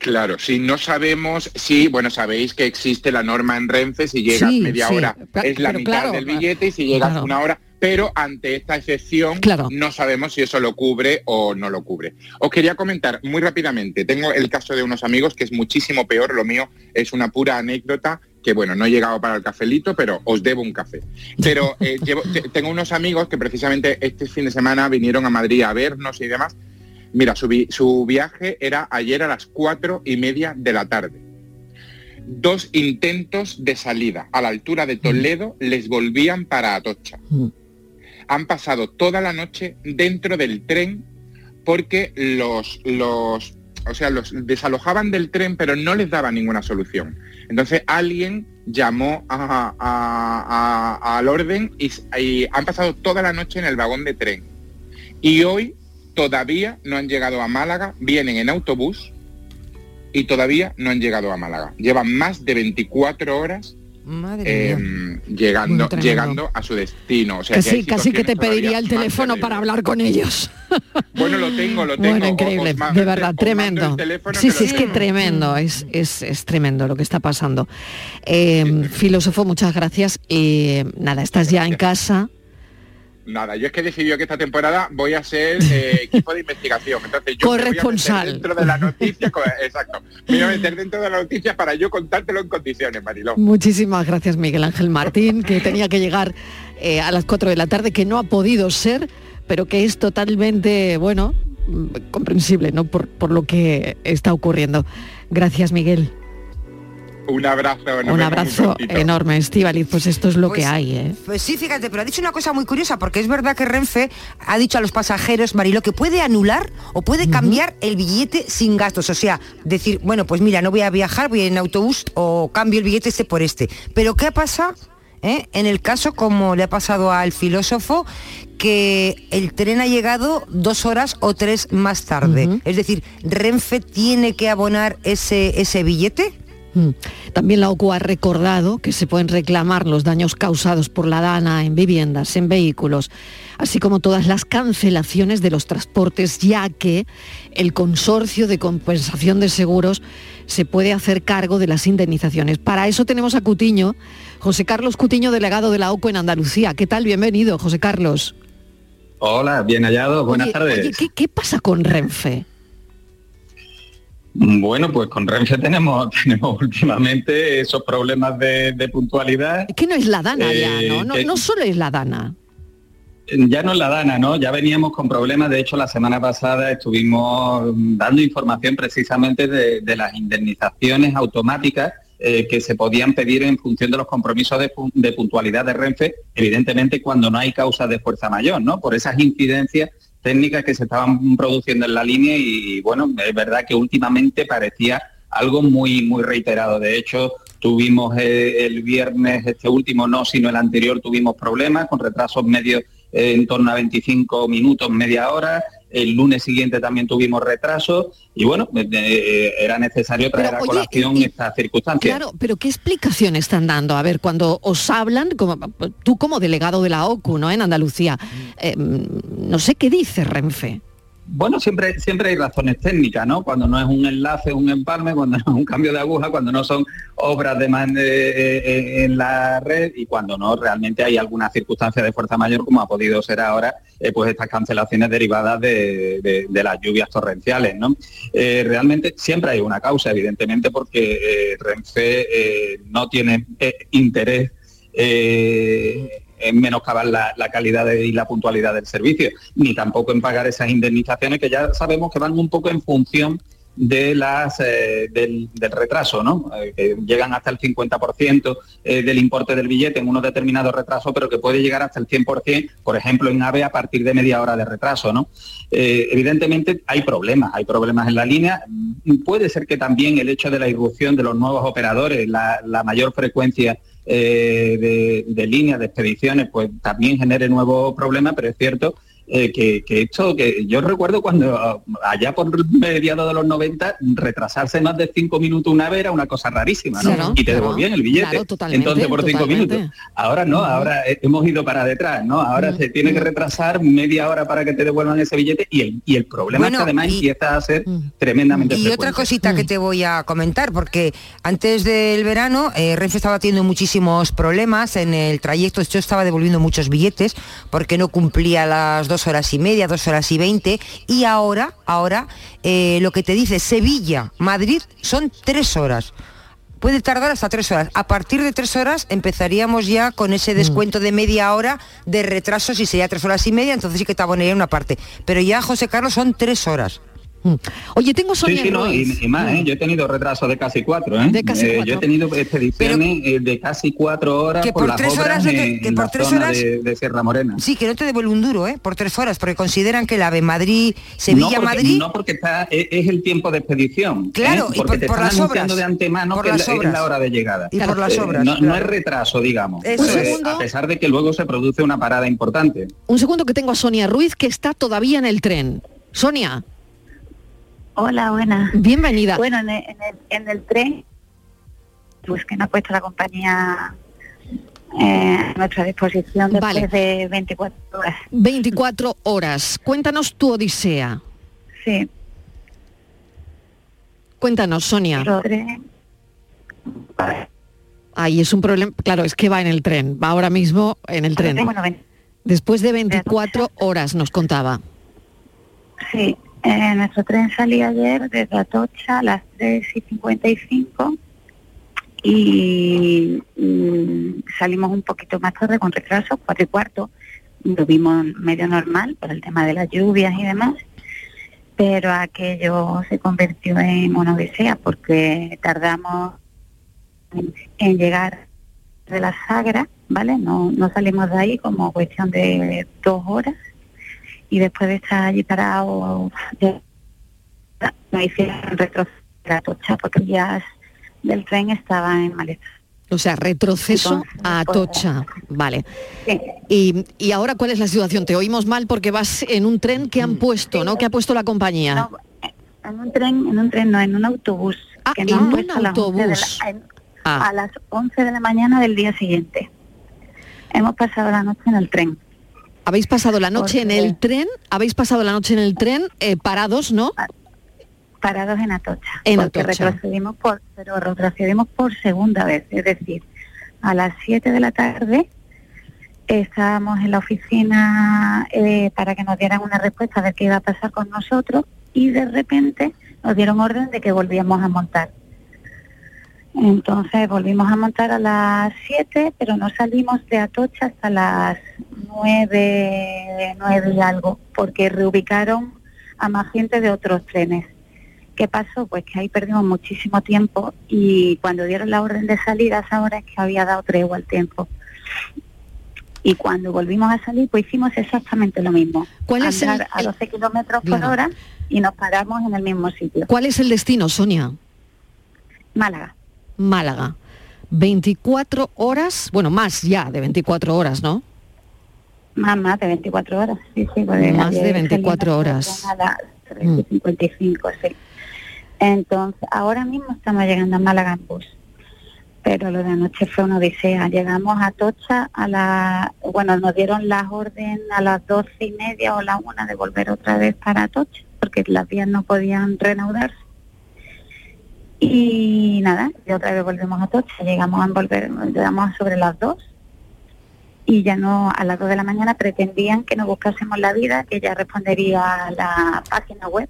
Claro, si no sabemos, si, bueno, sabéis que existe la norma en Renfe, si llegas media hora es la mitad del billete y si llegas una hora, pero ante esta excepción no sabemos si eso lo cubre o no lo cubre. Os quería comentar muy rápidamente, tengo el caso de unos amigos que es muchísimo peor, lo mío es una pura anécdota que bueno, no he llegado para el cafelito, pero os debo un café. Pero *laughs* eh, tengo unos amigos que precisamente este fin de semana vinieron a Madrid a vernos y demás, Mira, su, viaje era ayer a las cuatro y media de la tarde. Dos intentos de salida a la altura de Toledo les volvían para Atocha. han pasado toda la noche dentro del tren porque los, los, o sea, los desalojaban del tren pero no les daba ninguna solución. Entonces alguien llamó al orden y, y han pasado toda la noche en el vagón de tren. Y hoy todavía no han llegado a Málaga, vienen en autobús y todavía no han llegado a Málaga. Llevan más de 24 horas eh, llegando, llegando a su destino. O sea, casi, casi que te pediría el teléfono para hablar con ellos. Bueno, lo tengo, lo tengo. Bueno, increíble, de verdad, tremendo. Sí, sí, es que tremendo, es, es, es, tremendo lo que está pasando. Eh, filósofo, muchas gracias. Y nada, estás ya en casa Nada, yo es que he decidido que esta temporada voy a ser eh, *laughs* equipo de investigación. Entonces yo Corresponsal. Me voy a dentro de la noticia, exacto. Me voy a meter dentro de la noticia para yo contártelo en condiciones, Mariló. Muchísimas gracias, Miguel Ángel Martín, que tenía que llegar eh, a las 4 de la tarde, que no ha podido ser, pero que es totalmente, bueno, mm, comprensible, ¿no? Por, por lo que está ocurriendo. Gracias, Miguel. Un abrazo. Un abrazo enorme, Estivaliz. Pues esto es lo pues que hay, ¿eh? Pues sí, fíjate, pero ha dicho una cosa muy curiosa, porque es verdad que Renfe ha dicho a los pasajeros, Marilo, que puede anular o puede cambiar el billete sin gastos. O sea, decir, bueno, pues mira, no voy a viajar, voy en autobús o cambio el billete este por este. Pero ¿qué pasa ¿Eh? en el caso como le ha pasado al filósofo que el tren ha llegado dos horas o tres más tarde. Es decir, Renfe tiene que abonar ese, ese billete. Mm. También la OCU ha recordado que se pueden reclamar los daños causados por la DANA en viviendas, en vehículos, así como todas las cancelaciones de los transportes, ya que el consorcio de compensación de seguros se puede hacer cargo de las indemnizaciones. Para eso tenemos a Cutiño, José Carlos Cutiño, delegado de la OCU en Andalucía. ¿Qué tal? Bienvenido, José Carlos. Hola, bien hallado, buenas tardes. ¿qué, ¿qué pasa con Renfe? Bueno, pues con Renfe tenemos, *laughs* tenemos últimamente esos problemas de, puntualidad. Es que no es la Dana ya, ¿no? No, no solo es la Dana. Ya no es la Dana, ¿no? Ya veníamos con problemas. De hecho, la semana pasada estuvimos dando información precisamente de, las indemnizaciones automáticas eh, que se podían pedir en función de los compromisos de, de, puntualidad de Renfe, evidentemente cuando no hay causa de fuerza mayor, ¿no? Por esas incidencias técnicas que se estaban produciendo en la línea y bueno, es verdad que últimamente parecía algo muy, muy reiterado. De hecho, tuvimos eh, el viernes, este último no, sino el anterior, tuvimos problemas con retrasos medios eh, en torno a 25 minutos, media hora el lunes siguiente también tuvimos retraso y bueno, eh, eh, era necesario traer a colación estas circunstancias. Claro, pero ¿qué explicación están dando? A ver, cuando os hablan, como, tú como delegado de la OCU, ¿no? En Andalucía, eh, no sé qué dice Renfe. Bueno, siempre, siempre hay razones técnicas, ¿no? Cuando no es un enlace, un empalme, cuando no es un cambio de aguja, cuando no son obras de man en la red y cuando no realmente hay alguna circunstancia de fuerza mayor, como ha podido ser ahora, eh, pues estas cancelaciones derivadas de, las lluvias torrenciales, ¿no? Eh, realmente siempre hay una causa, evidentemente, porque eh, Renfe no tiene interés en menoscabar la, la calidad y la puntualidad del servicio, ni tampoco en pagar esas indemnizaciones que ya sabemos que van un poco en función de las, eh, del, retraso, ¿no? Eh, que llegan hasta el 50% eh, del importe del billete en unos determinados retrasos, pero que puede llegar hasta el 100%, por ejemplo, en AVE a partir de media hora de retraso. ¿no? evidentemente hay problemas, hay problemas en la línea. Puede ser que también el hecho de la irrupción de los nuevos operadores, la, la mayor frecuencia de, de, líneas, de expediciones, pues también genere nuevos problemas, pero es cierto eh, que, esto, que yo recuerdo cuando ah, allá por mediados de los 90, retrasarse más de cinco minutos una vez era una cosa rarísima, ¿no? y te devolvían el billete. entonces por cinco minutos. Ahora no, ahora hemos ido para detrás, ¿no? Ahora se tiene que retrasar media hora para que te devuelvan ese billete y el, y el problema es que además empieza a ser tremendamente Y otra cosita que te voy a comentar, porque antes del verano eh, Renfe estaba teniendo muchísimos problemas en el trayecto, yo estaba devolviendo muchos billetes porque no cumplía las dos horas y media, dos horas y veinte, y ahora, ahora, eh, lo que te dice Sevilla, Madrid, son tres horas puede tardar hasta tres horas. A partir de tres horas empezaríamos ya con ese descuento de media hora de retraso, si sería tres horas y media, entonces sí que te abonaría una parte. Pero ya, José Carlos, son tres horas. Mm. Oye, tengo Sí, Sonia sí, no, y, y más, ¿eh? Yo he tenido retrasos de casi cuatro, ¿eh? De casi Eh, cuatro. Yo he tenido expediciones eh, de casi cuatro horas Que por, por las obras horas te- en, que en por la tres zona horas- de, de Sierra Morena. Sí, que no te devuelve un duro, ¿eh? Por tres horas, porque consideran que la AVE Madrid, no porque, Sevilla-Madrid... no porque está, es, es el tiempo de expedición. Claro, ¿eh? y porque por- te por están las obras. de antemano Por que es las la- es hora de llegada. Y por las Eh, obras, No, no claro. es retraso, digamos. Eso Eh, segundo. a pesar de que luego se produce una parada importante. Un segundo que tengo a Sonia Ruiz que está todavía en el tren. Sonia, Hola, buenas. bienvenida. Bueno, en el, en el, en el tren, pues que nos ha puesto la compañía eh, a nuestra disposición después Vale. de 24 horas. 24 horas. Cuéntanos tu odisea. Sí, Cuéntanos, Sonia. Ahí es un problema. Claro, es que va en el tren. Va ahora mismo en el tren. Después de 24 horas nos contaba. sí, eh, nuestro tren salía ayer desde Atocha a las 3 y 55 y mm, salimos un poquito más tarde con retraso, cuatro y cuarto. Lo vimos medio normal por el tema de las lluvias y demás, pero aquello se convirtió en una odisea porque tardamos en, en llegar de la Sagra, ¿vale? No, no salimos de ahí como cuestión de dos horas y después de estar allí parados ya nos hicieron retroceder a Tocha porque vías del tren estaban en mal estado. O sea, retroceso Entonces, a pues, Atocha. Vale. Sí. Y, y ahora, ¿cuál es la situación? Te oímos mal porque vas en un tren que han puesto, ¿no? Que ha puesto la compañía. No, en un tren, en un tren no, en un autobús. Ah, que en han un puesto a las 11 de la- autobús. en- Ah. a las 11 de la mañana del día siguiente. Hemos pasado la noche en el tren. Habéis pasado la noche en el tren, habéis pasado la noche en el tren eh, parados, ¿no? parados en Atocha. En porque Atocha. retrocedimos por, pero retrocedimos por segunda vez, es decir, a las 7 de la tarde estábamos en la oficina eh, para que nos dieran una respuesta de qué iba a pasar con nosotros y de repente nos dieron orden de que volvíamos a montar. Entonces volvimos a montar a las 7, pero no salimos de Atocha hasta las 9, 9 y algo, porque reubicaron a más gente de otros trenes. ¿Qué pasó? Pues que ahí perdimos muchísimo tiempo y cuando dieron la orden de salida a esa hora es que había dado tregua al tiempo. Y cuando volvimos a salir, pues hicimos exactamente lo mismo. ¿Cuál es el- a 12 kilómetros por Claro. hora y nos paramos en el mismo sitio. ¿Cuál es el destino, Sonia? Málaga. Málaga. 24 horas, bueno, más ya de 24 horas, ¿no? Más, más de 24 horas, sí, sí. Más de ayer 24 salimos horas. A las 3.55, sí. Entonces, ahora mismo estamos llegando a Málaga en bus. Pero lo de anoche fue una odisea. Llegamos a Tocha a la... Bueno, nos dieron las órdenes a las doce y media o la una de volver otra vez para Tocha, porque las vías no podían reanudarse. Y nada, y otra vez volvemos a Tocha. Llegamos a volver, llegamos sobre las dos y ya no a las 2 de la mañana pretendían que nos buscásemos la vida, que ya respondería a la página web.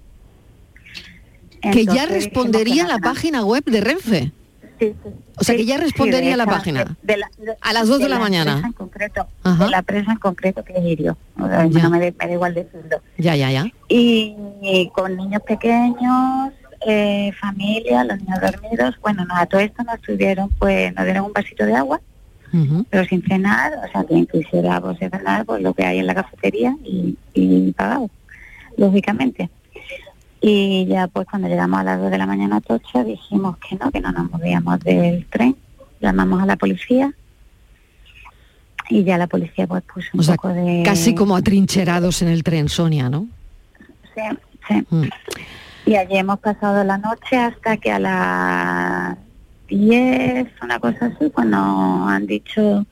que ya respondería la página web de Renfe. Sí, sí. O sea, que ya sí, respondería de la página. de- de la- de- A las dos de la mañana. en concreto, Ajá. de la empresa en concreto que es Irio. O sea, Ya. no me, da- me da igual decirlo. Ya, ya, ya. Y, y con niños pequeños, eh, familia, los niños dormidos, bueno, no, a todo esto nos tuvieron, pues nos dieron un vasito de agua, pero sin cenar, o sea, quien quisiera pues cenar, pues lo que hay en la cafetería y, y pagado, lógicamente. Y ya pues cuando llegamos a las 2 de la mañana a Tocha dijimos que no, que no nos movíamos del tren, llamamos a la policía y ya la policía pues puso un O sea, poco de... casi como atrincherados en el tren, Sonia, ¿no? Sí, sí. Mm. Y allí hemos pasado la noche hasta que a las 10, una cosa así, pues nos han dicho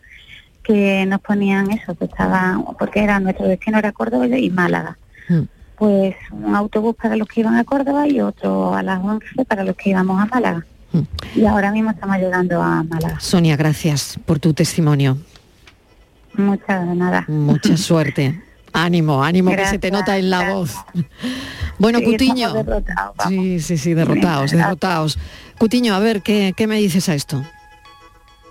que nos ponían eso, que estaban, porque era nuestro destino era Córdoba y Málaga. Mm. Pues un autobús para los que iban a Córdoba y otro a las 11 para los que íbamos a Málaga. Mm. Y ahora mismo estamos llegando a Málaga. Sonia, gracias por tu testimonio. Muchas de nada. Mucha *laughs* suerte. Ánimo, ánimo que se te nota en la voz. *laughs* Bueno, Sí, Cutiño. Sí, sí, sí, derrotados, derrotados. Cutiño, a ver, ¿qué, qué me dices a esto?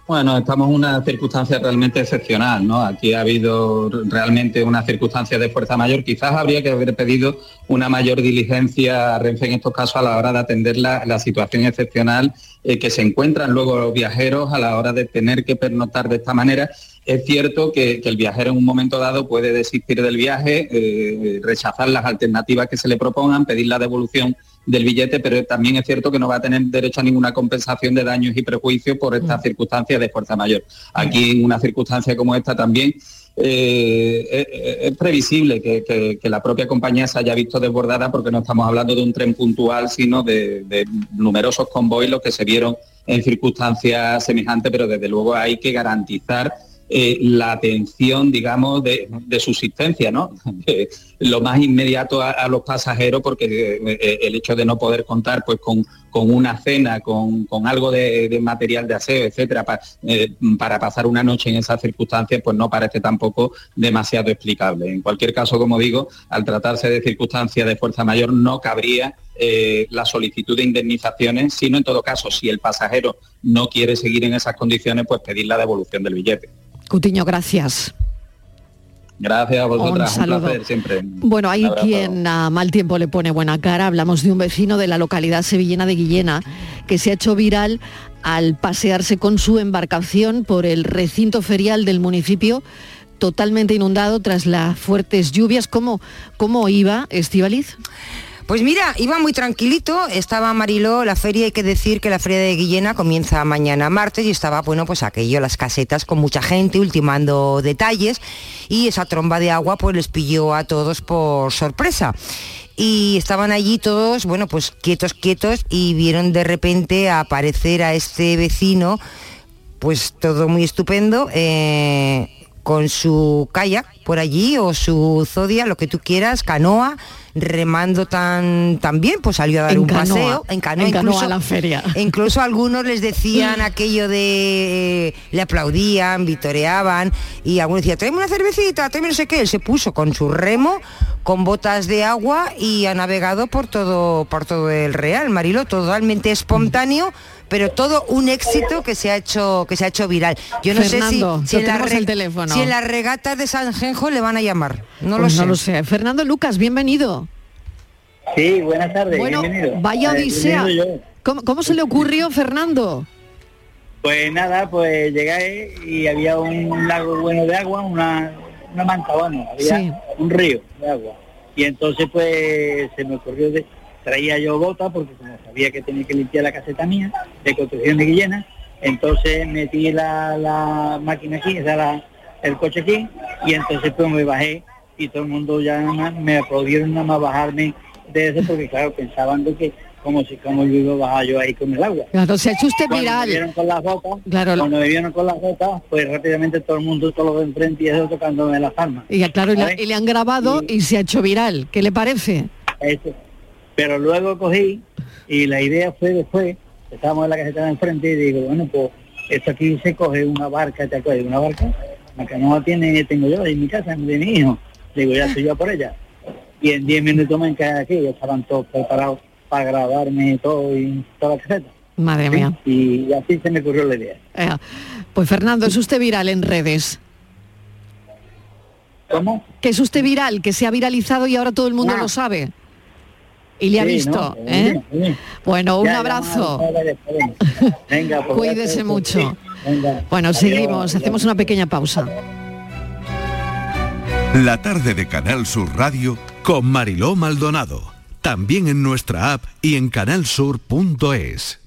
Bueno, estamos en una circunstancia realmente excepcional, ¿no? Aquí ha habido realmente una circunstancia de fuerza mayor. Quizás habría que haber pedido una mayor diligencia a Renfe en estos casos a la hora de atender la, situación excepcional eh, que se encuentran luego los viajeros a la hora de tener que pernoctar de esta manera. Es cierto que, el viajero en un momento dado puede desistir del viaje, eh, rechazar las alternativas que se le propongan, pedir la devolución del billete, pero también es cierto que no va a tener derecho a ninguna compensación de daños y prejuicios por estas mm. circunstancias de fuerza mayor. Aquí en una circunstancia como esta también eh, es, previsible que, la propia compañía se haya visto desbordada porque no estamos hablando de un tren puntual, sino de, numerosos convoys los que se vieron en circunstancias semejantes, pero desde luego hay que garantizar eh, la atención, digamos, de, subsistencia, ¿no? *laughs* lo más inmediato a, los pasajeros, porque eh, eh, el hecho de no poder contar pues con, una cena, con, algo de, material de aseo, etcétera, para pasar una noche en esas circunstancias, pues no parece tampoco demasiado explicable. En cualquier caso, como digo, al tratarse de circunstancias de fuerza mayor, no cabría la solicitud de indemnizaciones, sino en todo caso, si el pasajero no quiere seguir en esas condiciones, pues pedir la devolución del billete. Cutiño, gracias. Gracias a vosotras, un, placer siempre. Bueno, hay quien a mal tiempo le pone buena cara. Hablamos de un vecino de la localidad sevillana de Guillena que se ha hecho viral al pasearse con su embarcación por el recinto ferial del municipio totalmente inundado tras las fuertes lluvias. ¿Cómo, cómo iba, Estivaliz? Pues mira, iba muy tranquilito, estaba Mariló, la feria, hay que decir que la feria de Guillena comienza mañana martes y estaba, bueno, pues aquello, las casetas con mucha gente, ultimando detalles y esa tromba de agua pues les pilló a todos por sorpresa. Y estaban allí todos, bueno, pues quietos, quietos y vieron de repente aparecer a este vecino, pues todo muy estupendo, eh, con su kayak por allí o su zodia, lo que tú quieras, canoa, remando tan, tan bien, pues salió a dar un paseo en canoa, incluso, a la feria. *laughs* Incluso algunos les decían aquello de, le aplaudían, vitoreaban y algunos decían, tráeme una cervecita, tráeme no sé qué. Él se puso con su remo, con botas de agua y ha navegado por todo, por todo el Real, Marilo, totalmente espontáneo pero todo un éxito que se ha hecho que se ha hecho viral. Yo no sé si, si, en el teléfono. si en las regatas de San Genjo le van a llamar. No lo pues sé. No lo sé. Fernando Lucas, bienvenido. Sí, buenas tardes. Bueno, vaya odisea. ¿Cómo, se le ocurrió, Fernando? Pues nada, pues llegué y había un lago bueno de agua, una, una manta, bueno, había un río de agua. Y entonces pues se me ocurrió de, traía yo bota porque sabía que tenía que limpiar la caseta mía de construcción de Guillena, entonces metí la, máquina aquí, o sea, el coche aquí, y entonces pues me bajé y todo el mundo ya me aplaudieron nada más bajarme de eso porque claro, pensaban de que como si como yo iba a bajar yo ahí con el agua. Claro, se ha hecho usted viral. Me vieron con las botas, claro, cuando me vieron con las botas, pues rápidamente todo el mundo, todo lo de enfrente y eso tocándome las palmas. Y claro, y, le han grabado y, se ha hecho viral. ¿Qué le parece? Eso. Pero luego cogí y la idea fue después, estábamos en la caseta de enfrente y digo, bueno, pues esto aquí se coge una barca, ¿te acuerdas? Una barca, la canoa tiene, tengo yo en mi casa, de mi hijo. Digo, ya estoy yo por ella. Y en 10 minutos me encargué aquí, ya estaban todos preparados para grabarme todo y toda la caseta. Madre mía. Y así se me ocurrió la idea. Eh, pues Fernando, es usted viral en redes. ¿Cómo? Que es usted viral, que se ha viralizado y ahora todo el mundo lo sabe y le ha visto. ¿eh? Bueno, un abrazo. Venga, pues, *laughs* Cuídese mucho. Bueno, seguimos, hacemos una pequeña pausa. La tarde de Canal Sur Radio con Mariló Maldonado. También en nuestra app y en canalsur.es.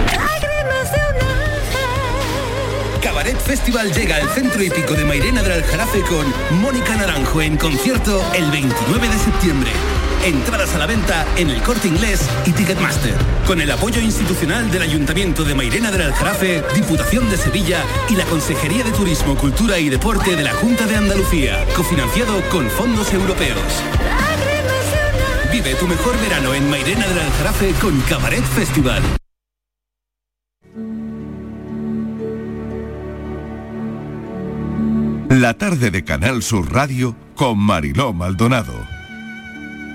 Festival llega al centro hípico de Mairena del Aljarafe con Mónica Naranjo en concierto el 29 de septiembre. Entradas a la venta en el corte inglés y Ticketmaster. Con el apoyo institucional del Ayuntamiento de Mairena del Aljarafe, Diputación de Sevilla y la Consejería de Turismo, Cultura y Deporte de la Junta de Andalucía. Cofinanciado con fondos europeos. Vive tu mejor verano en Mairena del Aljarafe con Cabaret Festival. La tarde de Canal Sur Radio con Mariló Maldonado.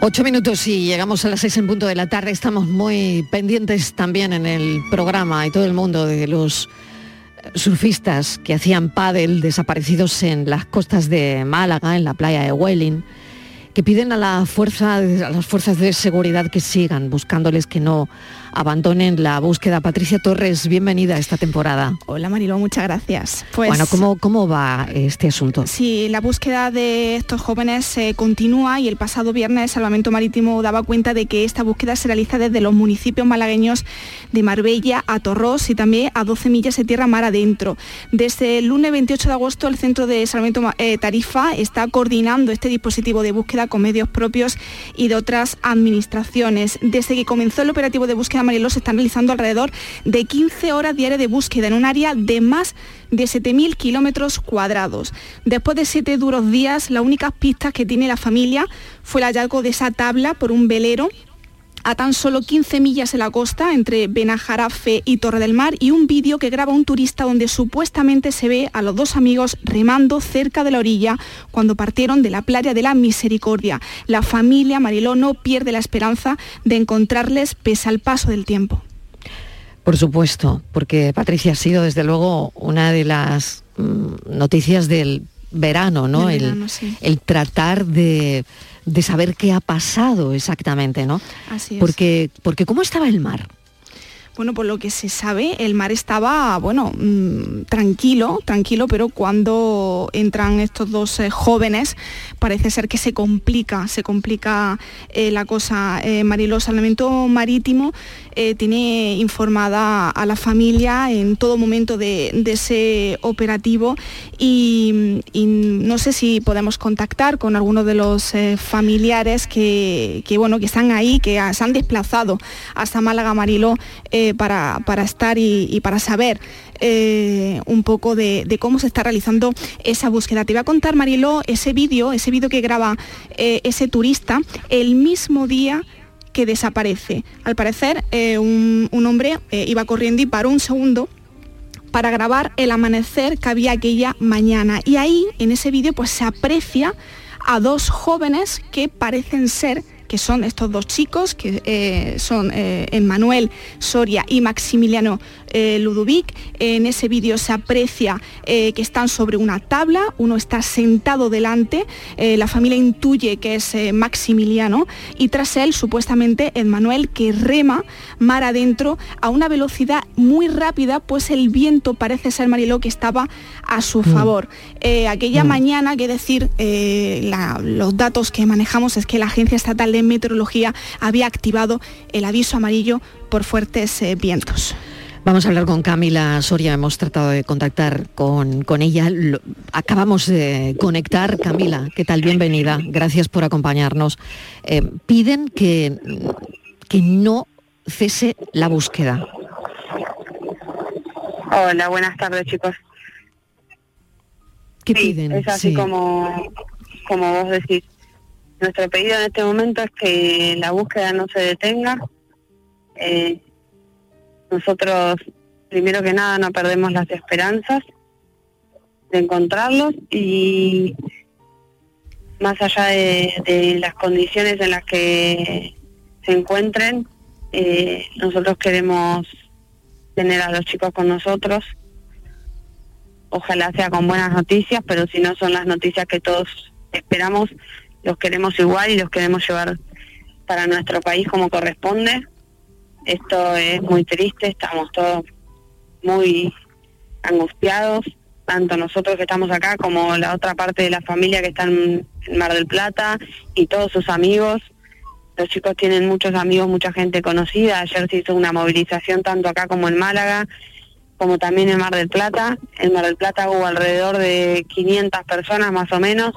Ocho minutos y llegamos a las seis en punto de la tarde. Estamos muy pendientes también en el programa y todo el mundo de los surfistas que hacían pádel desaparecidos en las costas de Málaga, en la playa de Welling, que piden a, la fuerza, a las fuerzas de seguridad que sigan buscándoles que no abandonen la búsqueda. Patricia Torres, bienvenida a esta temporada. Hola Marilo, muchas gracias. Pues, bueno, ¿cómo, ¿cómo va este asunto? Sí, la búsqueda de estos jóvenes eh, continúa y el pasado viernes Salvamento Marítimo daba cuenta de que esta búsqueda se realiza desde los municipios malagueños de Marbella a Torros y también a 12 millas de tierra mar adentro. Desde el lunes 28 de agosto el Centro de Salvamento eh, Tarifa está coordinando este dispositivo de búsqueda con medios propios y de otras administraciones. Desde que comenzó el operativo de búsqueda Mariló se están realizando alrededor de 15 horas diarias de búsqueda en un área de más de 7.000 kilómetros cuadrados. Después de siete duros días, las únicas pistas que tiene la familia fue el hallazgo de esa tabla por un velero a tan solo 15 millas de la costa entre Benajarafe y Torre del Mar y un vídeo que graba un turista donde supuestamente se ve a los dos amigos remando cerca de la orilla cuando partieron de la playa de la Misericordia. La familia Mariló no pierde la esperanza de encontrarles pese al paso del tiempo. Por supuesto, porque Patricia ha sido desde luego una de las mm, noticias del verano, ¿no? el, el tratar de de saber qué ha pasado exactamente, ¿no? Así es. Porque, porque ¿cómo estaba el mar? Bueno, por lo que se sabe, el mar estaba, bueno, mm, tranquilo, tranquilo, pero cuando entran estos dos eh, jóvenes, parece ser que se complica, se complica eh, la cosa. Eh, Mariló, Salvamento Marítimo eh, tiene informada a la familia en todo momento de, ese operativo y, no sé si podemos contactar con algunos de los familiares que, bueno, que están ahí, que se han desplazado hasta Málaga Mariló para, para, estar y, para saber un poco de, cómo se está realizando esa búsqueda. Te voy a contar, Mariló, ese vídeo, ese vídeo que graba eh, ese turista el mismo día que desaparece. Al parecer, eh, un, hombre eh, iba corriendo y paró un segundo para grabar el amanecer que había aquella mañana. Y ahí, en ese vídeo, pues se aprecia a dos jóvenes que parecen ser que son estos dos chicos, que eh, son eh, Emmanuel Soria y Maximiliano eh, Ludovic. En ese vídeo se aprecia que están sobre una tabla, uno está sentado delante, la familia intuye que es Maximiliano y tras él supuestamente Emmanuel que rema mar adentro a una velocidad muy rápida, pues el viento parece ser Mariló que estaba a su mm. favor. aquella mm. mañana, que decir, los datos que manejamos es que la Agencia Estatal de Meteorología había activado el aviso amarillo por fuertes eh, vientos. Vamos a hablar con Camila Soria, hemos tratado de contactar con, con ella. acabamos de conectar. Camila, ¿qué tal? Bienvenida. Gracias por acompañarnos. Eh, piden que, que no cese la búsqueda. Hola, buenas tardes chicos. ¿Qué piden? Es así como, como vos decís. Nuestro pedido en este momento es que la búsqueda no se detenga. Eh, nosotros, primero que nada, no perdemos las esperanzas de encontrarlos y más allá de, las condiciones en las que se encuentren, eh, nosotros queremos tener a los chicos con nosotros. Ojalá sea con buenas noticias, pero si no son las noticias que todos esperamos, los queremos igual y los queremos llevar para nuestro país como corresponde. Esto es muy triste, estamos todos muy angustiados, tanto nosotros que estamos acá como la otra parte de la familia que está en Mar del Plata y todos sus amigos. Los chicos tienen muchos amigos, mucha gente conocida. Ayer se hizo una movilización tanto acá como en Málaga, como también en Mar del Plata. En Mar del Plata hubo alrededor de 500 personas más o menos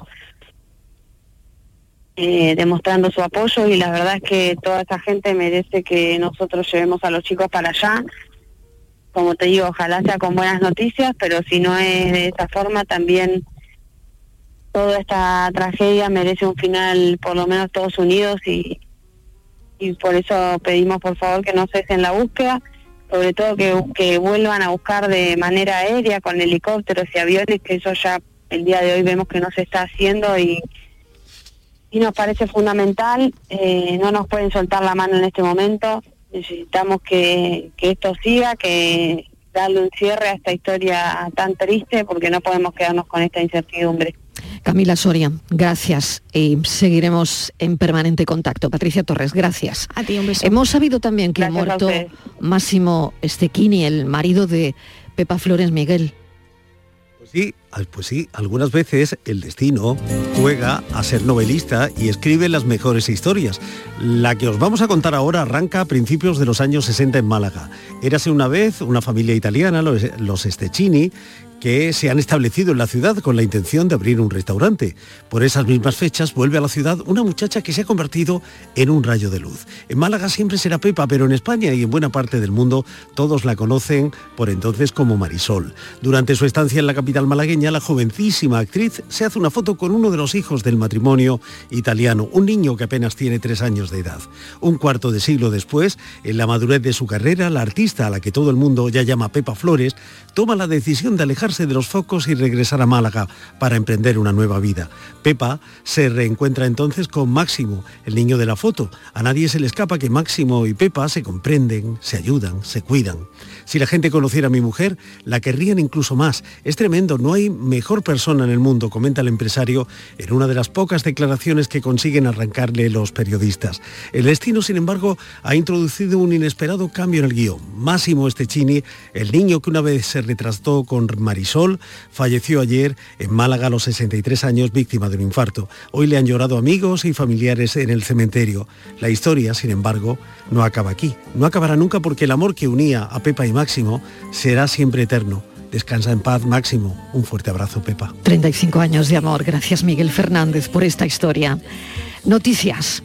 eh, demostrando su apoyo y la verdad es que toda esta gente merece que nosotros llevemos a los chicos para allá. Como te digo, ojalá sea con buenas noticias, pero si no es de esa forma, también toda esta tragedia merece un final, por lo menos todos unidos y, y por eso pedimos por favor que no cesen la búsqueda, sobre todo que, que vuelvan a buscar de manera aérea con helicópteros y aviones, que eso ya el día de hoy vemos que no se está haciendo y, y nos parece fundamental, eh, no nos pueden soltar la mano en este momento, necesitamos que, que esto siga, que darle un cierre a esta historia tan triste porque no podemos quedarnos con esta incertidumbre. Camila Soria, gracias y seguiremos en permanente contacto. Patricia Torres, gracias. A ti un beso. Hemos sabido también que ha muerto Máximo Estequini, el marido de Pepa Flores Miguel. Sí, pues sí, algunas veces el destino juega a ser novelista y escribe las mejores historias. La que os vamos a contar ahora arranca a principios de los años 60 en Málaga. Érase una vez una familia italiana, los, los Estechini, que se han establecido en la ciudad con la intención de abrir un restaurante. Por esas mismas fechas vuelve a la ciudad una muchacha que se ha convertido en un rayo de luz. En Málaga siempre será Pepa, pero en España y en buena parte del mundo todos la conocen por entonces como Marisol. Durante su estancia en la capital malagueña, la jovencísima actriz se hace una foto con uno de los hijos del matrimonio italiano, un niño que apenas tiene tres años de edad. Un cuarto de siglo después, en la madurez de su carrera, la artista a la que todo el mundo ya llama Pepa Flores, toma la decisión de alejarse de los focos y regresar a Málaga para emprender una nueva vida. Pepa se reencuentra entonces con Máximo, el niño de la foto. A nadie se le escapa que Máximo y Pepa se comprenden, se ayudan, se cuidan. Si la gente conociera a mi mujer, la querrían incluso más. Es tremendo, no hay mejor persona en el mundo, comenta el empresario en una de las pocas declaraciones que consiguen arrancarle los periodistas. El destino, sin embargo, ha introducido un inesperado cambio en el guion. Máximo Estechini, el niño que una vez se retrató con Marisol, falleció ayer en Málaga a los 63 años víctima de un infarto. Hoy le han llorado amigos y familiares en el cementerio. La historia, sin embargo, no acaba aquí. No acabará nunca porque el amor que unía a Pepa y Máximo será siempre eterno. Descansa en paz, Máximo. Un fuerte abrazo, Pepa. 35 años de amor. Gracias, Miguel Fernández, por esta historia. Noticias.